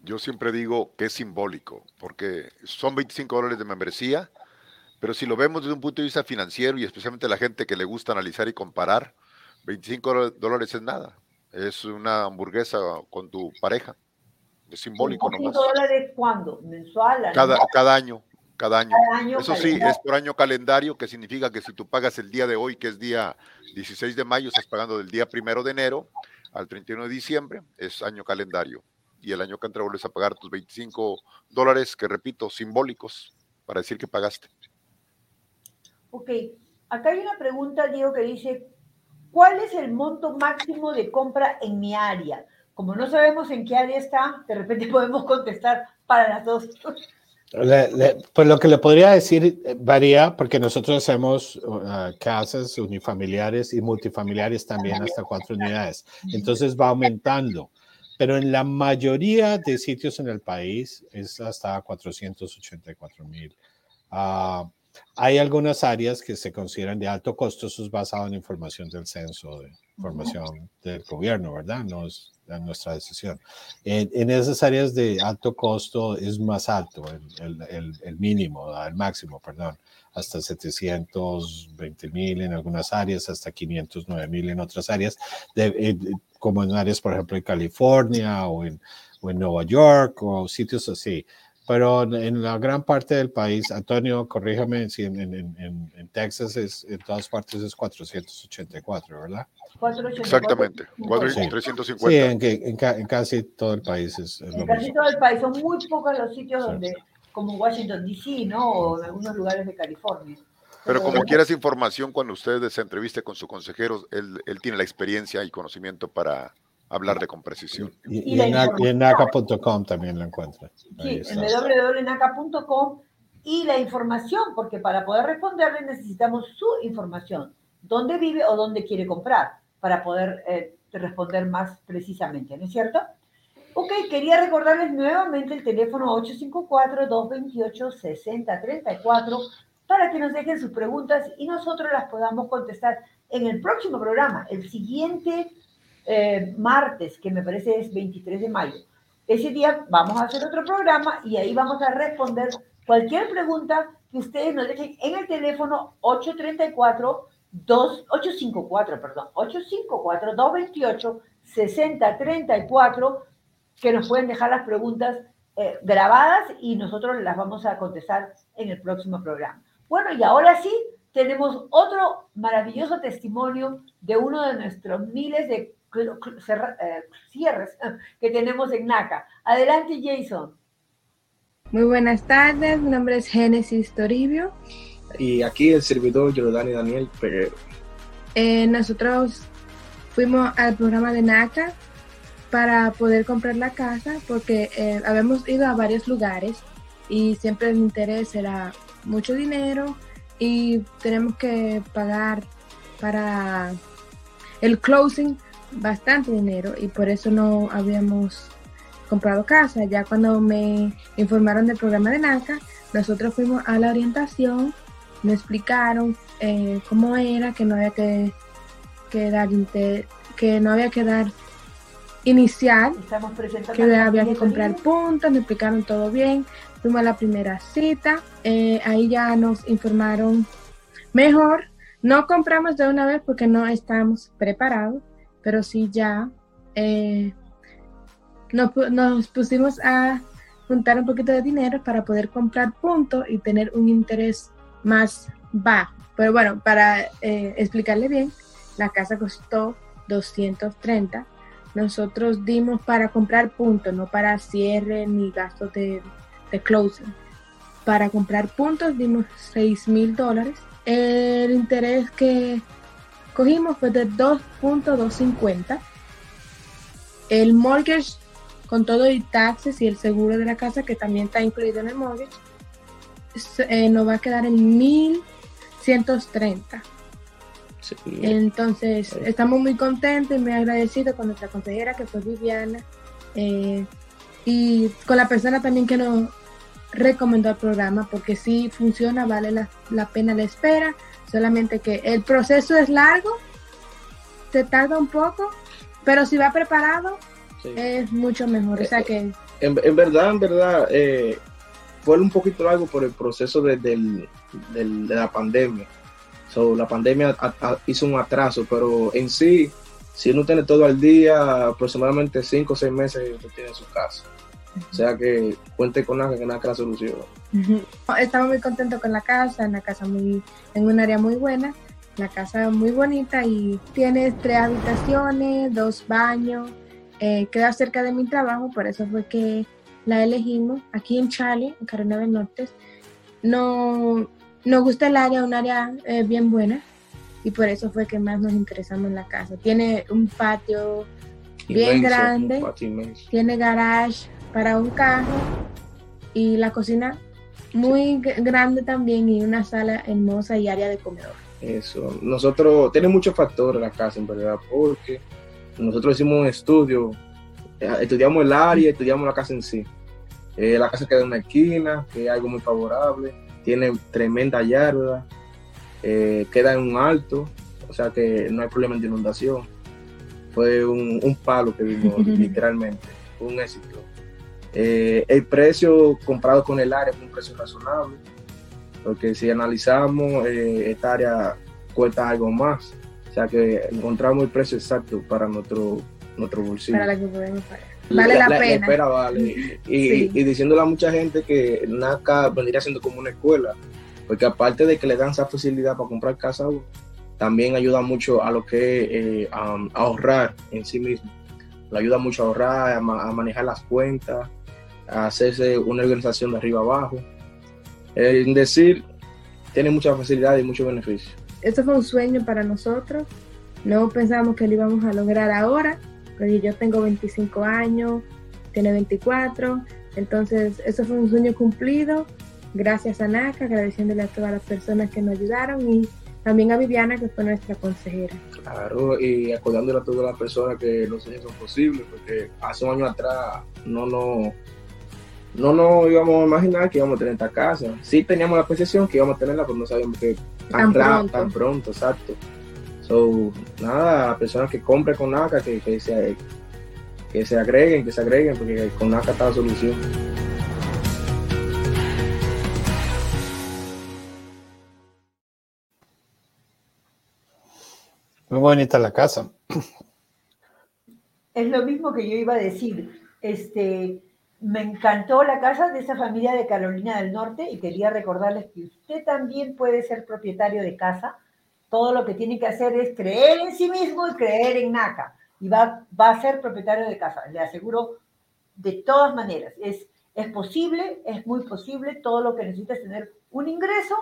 Yo siempre digo que es simbólico, porque son 25 dólares de membresía, pero si lo vemos desde un punto de vista financiero y especialmente la gente que le gusta analizar y comparar, 25 dola- dólares es nada. Es una hamburguesa con tu pareja. Es simbólico nomás. 5 dólares cuándo? ¿Mensual? Cada, cada año, cada año. Cada año Eso sí, es por año calendario, que significa que si tú pagas el día de hoy, que es día 16 de mayo, estás pagando del día primero de enero al 31 de diciembre, es año calendario. Y el año que entra vuelves a pagar tus 25 dólares, que repito, simbólicos, para decir que pagaste. Ok, acá hay una pregunta, Diego, que dice, ¿cuál es el monto máximo de compra en mi área? Como no sabemos en qué área está, de repente podemos contestar para las dos. Le- le- pues lo que le podría decir eh, varía porque nosotros hacemos uh, casas unifamiliares y multifamiliares también hasta cuatro unidades. Entonces va aumentando. Pero en la mayoría de sitios en el país es hasta 484 mil. Ah, hay algunas áreas que se consideran de alto costo, eso es basado en información del censo, de información del gobierno, ¿verdad? No es nuestra decisión. En, en esas áreas de alto costo es más alto, el, el- el- el mínimo, el máximo, perdón, hasta 720 mil en algunas áreas, hasta 509 mil en otras áreas, de- eh, como en áreas, por ejemplo, en California o en, o en Nueva York o sitios así. Pero en, la gran parte del país, Antonio, corríjame si en, en- en- en Texas es, en todas partes es 484, ¿verdad? 484. Exactamente, cuatro- Sí. 350. Sí, en, en ca- en casi todo el país es, es lo En casi mismo. todo el país, son muy pocos los sitios donde, como Washington, D.C., ¿no? O en algunos lugares de California. Pero como quieras información, cuando usted se entreviste con su consejero, él, él tiene la experiencia y conocimiento para hablarle con precisión. Y, Y y la en, naca.com también lo encuentra. Ahí Sí, en www.naca.com y la información, porque para poder responderle necesitamos su información, dónde vive o dónde quiere comprar, para poder eh, responder más precisamente, ¿no es cierto? Ok, quería recordarles nuevamente el teléfono 854-228-6034 para que nos dejen sus preguntas y nosotros las podamos contestar en el próximo programa, el siguiente eh, martes, que me parece es 23 de mayo. Ese día vamos a hacer otro programa y ahí vamos a responder cualquier pregunta que ustedes nos dejen en el teléfono 834 854, perdón, 854 228 6034 que nos pueden dejar las preguntas eh, grabadas y nosotros las vamos a contestar en el próximo programa. Bueno, y ahora sí, tenemos otro maravilloso testimonio de uno de nuestros miles de cierres que tenemos en NACA. Adelante, Jason. Muy buenas tardes, mi nombre es Génesis Toribio. Y aquí el servidor Jordani Daniel Peguero. Eh, nosotros fuimos al programa de NACA para poder comprar la casa porque eh, habíamos ido a varios lugares y siempre el interés era mucho dinero y tenemos que pagar para el closing bastante dinero y por eso no habíamos comprado casa. Ya cuando me informaron del programa de NACA, nosotros fuimos a la orientación, me explicaron eh, cómo era, que no había que, que dar que no había que dar inicial, que había que comprar puntos, me explicaron todo bien, fuimos a la primera cita, eh, ahí ya nos informaron mejor, no compramos de una vez porque no estábamos preparados, pero sí ya eh, nos, nos pusimos a juntar un poquito de dinero para poder comprar puntos y tener un interés más bajo. Pero bueno, para eh, explicarle bien, la casa costó 230 nosotros dimos para comprar puntos, no para cierre ni gastos de, closing. Para comprar puntos dimos 6 mil dólares. El interés que cogimos fue de 2.250. El mortgage con todo y taxes y el seguro de la casa que también está incluido en el mortgage eh, nos va a quedar en 1130. Entonces, estamos muy contentos y muy agradecidos con nuestra consejera, que fue Viviana, eh, y con la persona también que nos recomendó el programa, porque si funciona, vale la, pena la espera, solamente que el proceso es largo, se tarda un poco, pero si va preparado, es mucho mejor. o sea eh, que... En, verdad, en verdad, eh, fue un poquito largo por el proceso de la pandemia la pandemia hizo un atraso, pero en sí, si uno tiene todo al día, aproximadamente 5 o 6 meses usted tiene su casa. O sea que cuente con nada que nada que la solución. Estamos muy contentos con la casa, en la casa muy, en un área muy buena, la casa muy bonita y tiene tres habitaciones, dos baños, eh, queda cerca de mi trabajo, por eso fue que la elegimos aquí en Chale, en Carolina del Norte. No, nos gusta el área, un área eh, bien buena y por eso fue que más nos interesamos en la casa. Tiene un patio bien grande, tiene garage para un carro y la cocina muy grande también y una sala hermosa y área de comedor. Eso, nosotros, tiene muchos factores la casa en verdad, porque nosotros hicimos un estudio, eh, estudiamos el área, estudiamos la casa en sí. Eh, la casa queda en una esquina, que es algo muy favorable tiene tremenda yarda, eh, queda en un alto, o sea que no hay problema de inundación. Fue un, palo que vimos literalmente, un éxito. Eh, el precio comprado con el área es un precio razonable, porque si analizamos, eh, esta área cuesta algo más, o sea que encontramos el precio exacto para nuestro, nuestro bolsillo. Para la que podemos pagar. Vale la, pena. espera vale. Y, diciéndole a mucha gente que NACA vendría siendo como una escuela, porque aparte de que le dan esa facilidad para comprar casa, también ayuda mucho a lo que eh, a, ahorrar en sí mismo. Le ayuda mucho a ahorrar, a, manejar las cuentas, a hacerse una organización de arriba abajo. en decir, tiene mucha facilidad y muchos beneficios. Esto fue un sueño para nosotros. No pensamos que lo íbamos a lograr ahora, porque yo tengo 25 años, tiene 24, entonces eso fue un sueño cumplido, gracias a NACA, agradeciéndole a todas las personas que nos ayudaron y también a Viviana, que fue nuestra consejera. Claro, y acordándole a todas las personas que los sueños son posibles, porque hace un año atrás no nos no, no íbamos a imaginar que íbamos a tener esta casa. Sí teníamos la percepción que íbamos a tenerla, pero no sabíamos que tan, pronto. tan pronto, exacto. So, nada, las personas que compren con NACA, que, que, se, que se agreguen, que se agreguen, porque con NACA está la solución. Muy bonita la casa. Es lo mismo que yo iba a decir. Este, me encantó la casa de esa familia de Carolina del Norte y quería recordarles que usted también puede ser propietario de casa. Todo lo que tiene que hacer es creer en sí mismo y creer en NACA. Y va, a ser propietario de casa. Le aseguro de todas maneras. Es, es posible, es muy posible. Todo lo que necesita es tener un ingreso.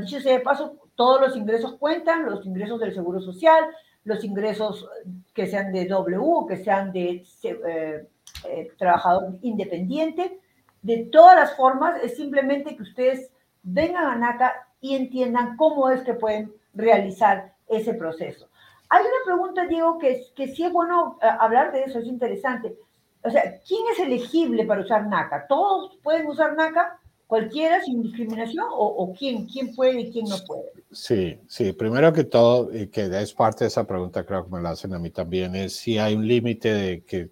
dicho sea de paso, todos los ingresos cuentan, los ingresos del Seguro Social, los ingresos que sean de W, que sean de eh, eh, trabajador independiente. De todas las formas, es simplemente que ustedes vengan a NACA y entiendan cómo es que pueden realizar ese proceso. Hay una pregunta, Diego, que, que sí es bueno eh, hablar de eso, es interesante. O sea, ¿quién es elegible para usar NACA? ¿Todos pueden usar NACA? Cualquiera sin discriminación o, quién, quién puede y quién no puede? Sí, sí, primero que todo, y que es parte de esa pregunta, creo que me la hacen a mí también, es si hay un límite de que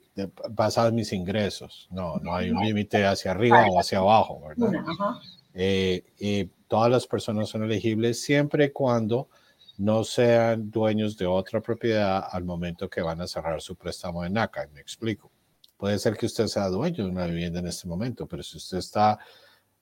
basado en mis ingresos. No, no hay un límite hacia arriba o hacia abajo, ¿verdad? Eh, y todas las personas son elegibles siempre y cuando no sean dueños de otra propiedad al momento que van a cerrar su préstamo en NACA. Me explico. Puede ser que usted sea dueño de una vivienda en este momento, pero si usted está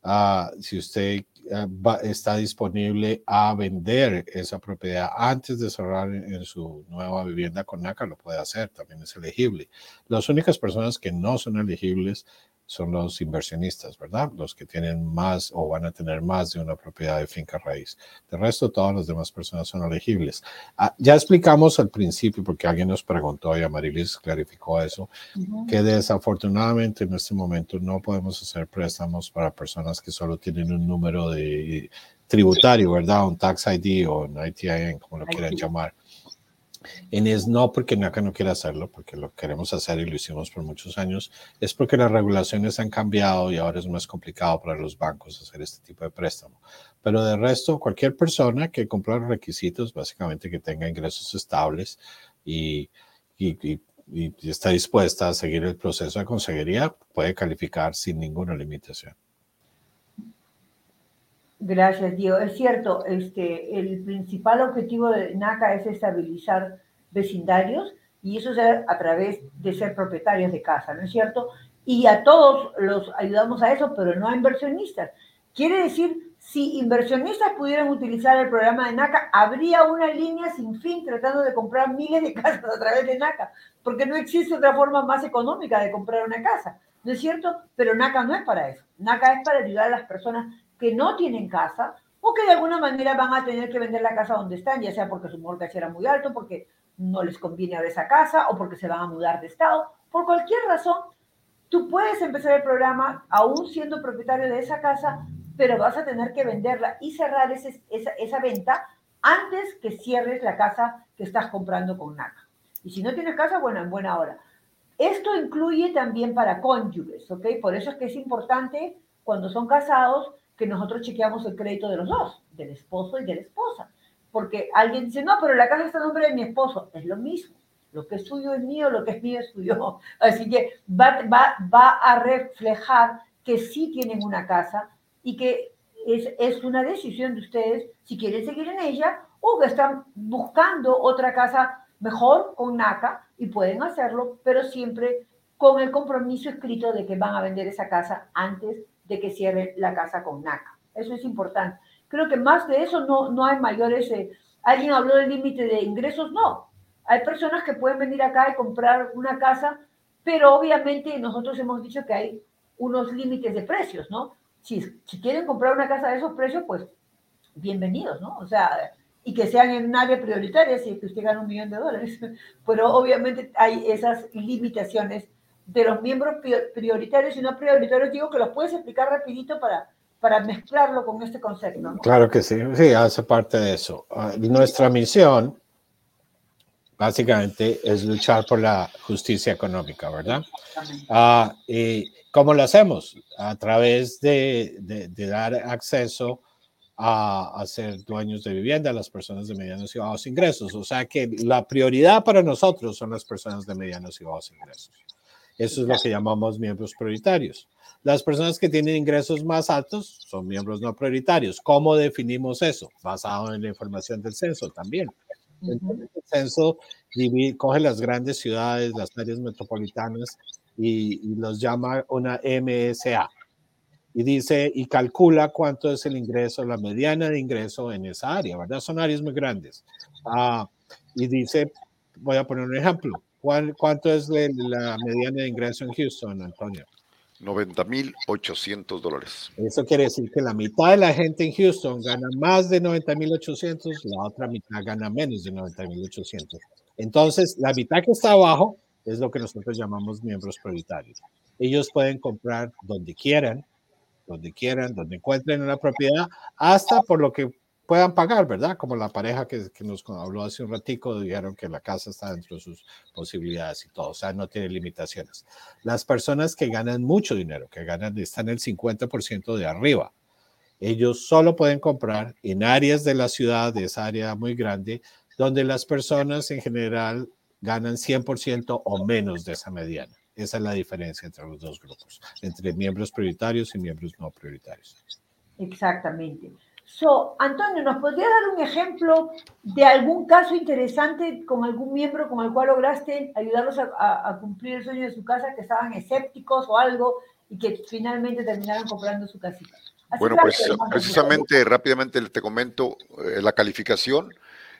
Ah, si usted ah, está disponible a vender esa propiedad antes de cerrar en, su nueva vivienda con NACA, lo puede hacer, también es elegible. Las únicas personas que no son elegibles son los inversionistas, ¿verdad? Los que tienen más o van a tener más de una propiedad de finca raíz. De resto, todas las demás personas son elegibles. Ah, ya explicamos al principio, porque alguien nos preguntó y Amarilis clarificó eso, que desafortunadamente en este momento no podemos hacer préstamos para personas que solo tienen un número de tributario, ¿verdad? Un tax ID o un ITIN, como lo quieran llamar. En es no porque NACA no quiera hacerlo, porque lo queremos hacer y lo hicimos por muchos años, es porque las regulaciones han cambiado y ahora es más complicado para los bancos hacer este tipo de préstamo. Pero de resto, cualquier persona que cumpla los requisitos, básicamente que tenga ingresos estables y, y, está dispuesta a seguir el proceso de consejería, puede calificar sin ninguna limitación. Gracias, Diego. Es cierto, este, el principal objetivo de NACA es estabilizar vecindarios y eso es a través de ser propietarios de casa, ¿no es cierto? Y a todos los ayudamos a eso, pero no a inversionistas. Quiere decir, si inversionistas pudieran utilizar el programa de NACA, habría una línea sin fin tratando de comprar miles de casas a través de NACA, porque no existe otra forma más económica de comprar una casa, ¿no es cierto? Pero NACA no es para eso. NACA es para ayudar a las personas que no tienen casa o que de alguna manera van a tener que vender la casa donde están, ya sea porque su mortgage era muy alto, porque no les conviene ahora esa casa o porque se van a mudar de estado. Por cualquier razón, tú puedes empezar el programa aún siendo propietario de esa casa, pero vas a tener que venderla y cerrar esa, esa venta antes que cierres la casa que estás comprando con NACA. Y si no tienes casa, bueno, en buena hora. Esto incluye también para cónyuges, ¿ok? Por eso es que es importante cuando son casados que nosotros chequeamos el crédito de los dos, del esposo y de la esposa. Porque alguien dice, no, pero la casa está a nombre de mi esposo. Es lo mismo. Lo que es suyo es mío, lo que es mío es suyo. Así que va, va, va a reflejar que sí tienen una casa y que es, es una decisión de ustedes si quieren seguir en ella o que están buscando otra casa mejor con NACA y pueden hacerlo, pero siempre con el compromiso escrito de que van a vender esa casa antes de que cierre la casa con NACA. Eso es importante. Creo que más de eso no, no hay mayores... Eh, alguien habló del límite de ingresos, no. Hay personas que pueden venir acá y comprar una casa, pero obviamente nosotros hemos dicho que hay unos límites de precios, ¿no? Si, si quieren comprar una casa de esos precios, pues bienvenidos, ¿no? O sea, y que sean en un área prioritaria, si es que usted gana un millón de dólares. Pero obviamente hay esas limitaciones de los miembros prioritarios y no prioritarios, digo que los puedes explicar rapidito para, para mezclarlo con este concepto. Claro que sí, sí, hace parte de eso. Ah, nuestra misión básicamente es luchar por la justicia económica, ¿verdad? Ah, ¿Y cómo lo hacemos? A través de, de, dar acceso a, a, ser dueños de vivienda a las personas de medianos y bajos ingresos. O sea que la prioridad para nosotros son las personas de medianos y bajos ingresos. Eso es lo que llamamos miembros prioritarios. Las personas que tienen ingresos más altos son miembros no prioritarios. ¿Cómo definimos eso? Basado en la información del censo también. el censo coge las grandes ciudades, las áreas metropolitanas y, los llama una MSA. Y dice y calcula cuánto es el ingreso, la mediana de ingreso en esa área, ¿verdad? Son áreas muy grandes. Ah, y dice, voy a poner un ejemplo. ¿Cuánto es la mediana de ingreso en Houston, Antonio? 90.800 dólares. Eso quiere decir que la mitad de la gente en Houston gana más de 90.800, la otra mitad gana menos de 90.800. Entonces, la mitad que está abajo es lo que nosotros llamamos miembros prioritarios. Ellos pueden comprar donde quieran, donde quieran, donde encuentren una propiedad, hasta por lo que puedan pagar, ¿verdad? Como la pareja que, nos habló hace un ratico, dijeron que la casa está dentro de sus posibilidades y todo, o sea, no tiene limitaciones. Las personas que ganan mucho dinero, que ganan, están el 50% de arriba, ellos solo pueden comprar en áreas de la ciudad, de esa área muy grande, donde las personas en general ganan 100% o menos de esa mediana. Esa es la diferencia entre los dos grupos, entre miembros prioritarios y miembros no prioritarios. Exactamente. So, Antonio, ¿nos podría dar un ejemplo de algún caso interesante con algún miembro con el cual lograste ayudarlos a, cumplir el sueño de su casa, que estaban escépticos o algo y que finalmente terminaron comprando su casita? bueno, pues precisamente rápidamente te comento eh, la calificación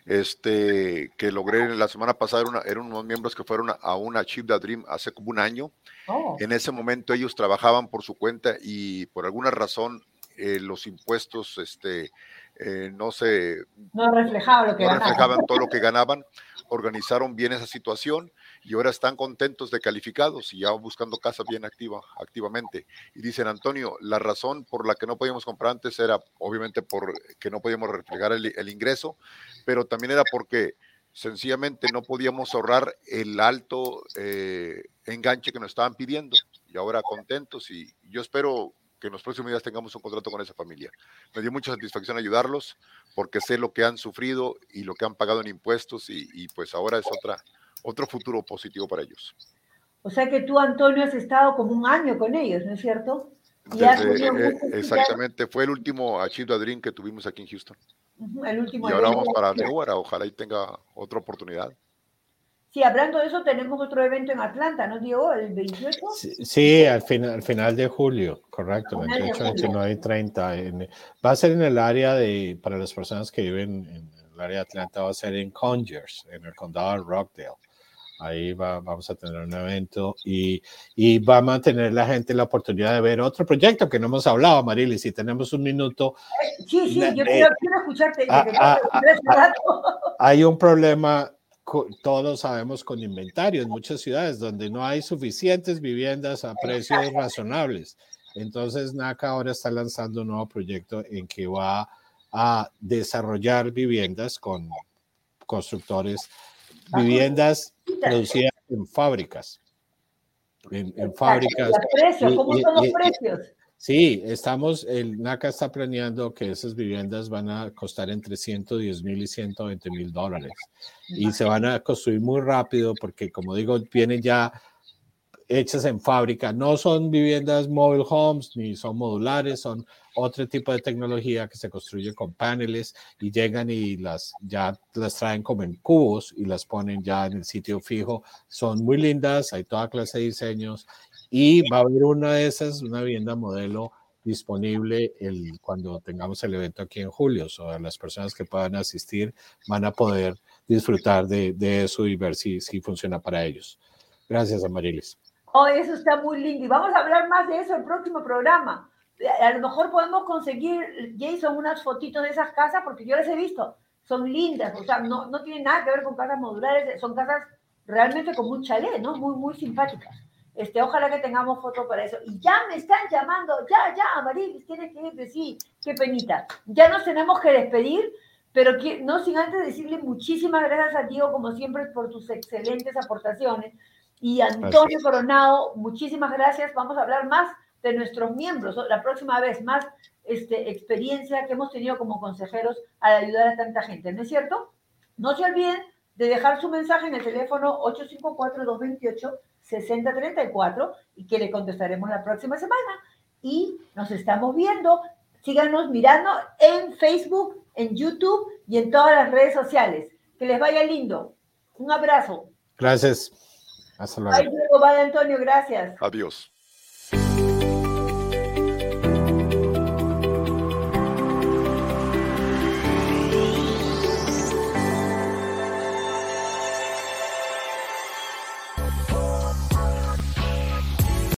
este, que logré la semana pasada, era eran unos miembros que fueron a, una Chip the Dream hace como un año. Oh. En ese momento ellos trabajaban por su cuenta y por alguna razón eh, los impuestos este, eh, no se... No reflejaban lo que no reflejaban todo lo que ganaban, organizaron bien esa situación y ahora están contentos de calificados y ya buscando casas bien activa, activamente. Y dicen, Antonio, la razón por la que no podíamos comprar antes era obviamente porque no podíamos reflejar el, ingreso, pero también era porque sencillamente no podíamos ahorrar el alto eh, enganche que nos estaban pidiendo. Y ahora contentos y yo espero que en los próximos días tengamos un contrato con esa familia. Me dio mucha satisfacción ayudarlos porque sé lo que han sufrido y lo que han pagado en impuestos y, pues ahora es otra, otro futuro positivo para ellos. O sea que tú, Antonio, has estado como un año con ellos, ¿no es cierto? Eh, exactamente, fue el último Achieved Dream que tuvimos aquí en Houston. el último y ahora vamos para Newark, ojalá y tenga otra oportunidad. Sí, hablando de eso, tenemos otro evento en Atlanta, ¿no, Diego? ¿El 28? Sí, al, final, al final de julio, correcto, 28, 29 y 30. va a ser en el área de, para las personas que viven en el área de Atlanta, va a ser en Conyers, en el condado de Rockdale. Ahí va, vamos a tener un evento y, y, va a mantener la gente la oportunidad de ver otro proyecto que no hemos hablado, Marily. Si tenemos un minuto. Sí, sí, yo quiero, escucharte. Ah, ah, ah, hay un problema todos sabemos con inventario en muchas ciudades donde no hay suficientes viviendas a precios razonables. Entonces NACA ahora está lanzando un nuevo proyecto en que va a desarrollar viviendas con constructores, viviendas producidas en fábricas. En, fábricas. ¿Cómo son los precios? Sí, estamos, el NACA está planeando que esas viviendas van a costar entre 110 mil y 120 mil dólares y se van a construir muy rápido porque, como digo, vienen ya hechas en fábrica. No son viviendas mobile homes ni son modulares, son otro tipo de tecnología que se construye con paneles y llegan y las ya las traen como en cubos y las ponen ya en el sitio fijo. Son muy lindas, hay toda clase de diseños y va a haber una de esas, una vivienda modelo disponible el, cuando tengamos el evento aquí en julio. O las personas que puedan asistir van a poder disfrutar de, de eso y ver si, si funciona para ellos. Gracias, Amarilis. Oh, eso está muy lindo. Y vamos a hablar más de eso el próximo programa. A lo mejor podemos conseguir, Jason, unas fotitos de esas casas, porque yo las he visto. Son lindas, o sea, no, no tienen nada que ver con casas modulares, son casas realmente con un chalet, ¿no? Muy, muy simpáticas. Este, ojalá que tengamos foto para eso. Y ya me están llamando, ya, ya, Marilis, tienes que irte, sí, qué penita. Ya nos tenemos que despedir, pero que, no sin antes decirle muchísimas gracias a Diego, como siempre, por tus excelentes aportaciones. Y Antonio. Coronado, muchísimas gracias. Vamos a hablar más de nuestros miembros, la próxima vez, más este, experiencia que hemos tenido como consejeros al ayudar a tanta gente, ¿no es cierto? No se olviden de dejar su mensaje en el teléfono 854-228-6034 y que le contestaremos la próxima semana. Y nos estamos viendo. Síganos mirando en Facebook, en YouTube y en todas las redes sociales. Que les vaya lindo. Un abrazo. Gracias. Hasta luego. Bye, Diego. Bye, Antonio. Gracias. Adiós.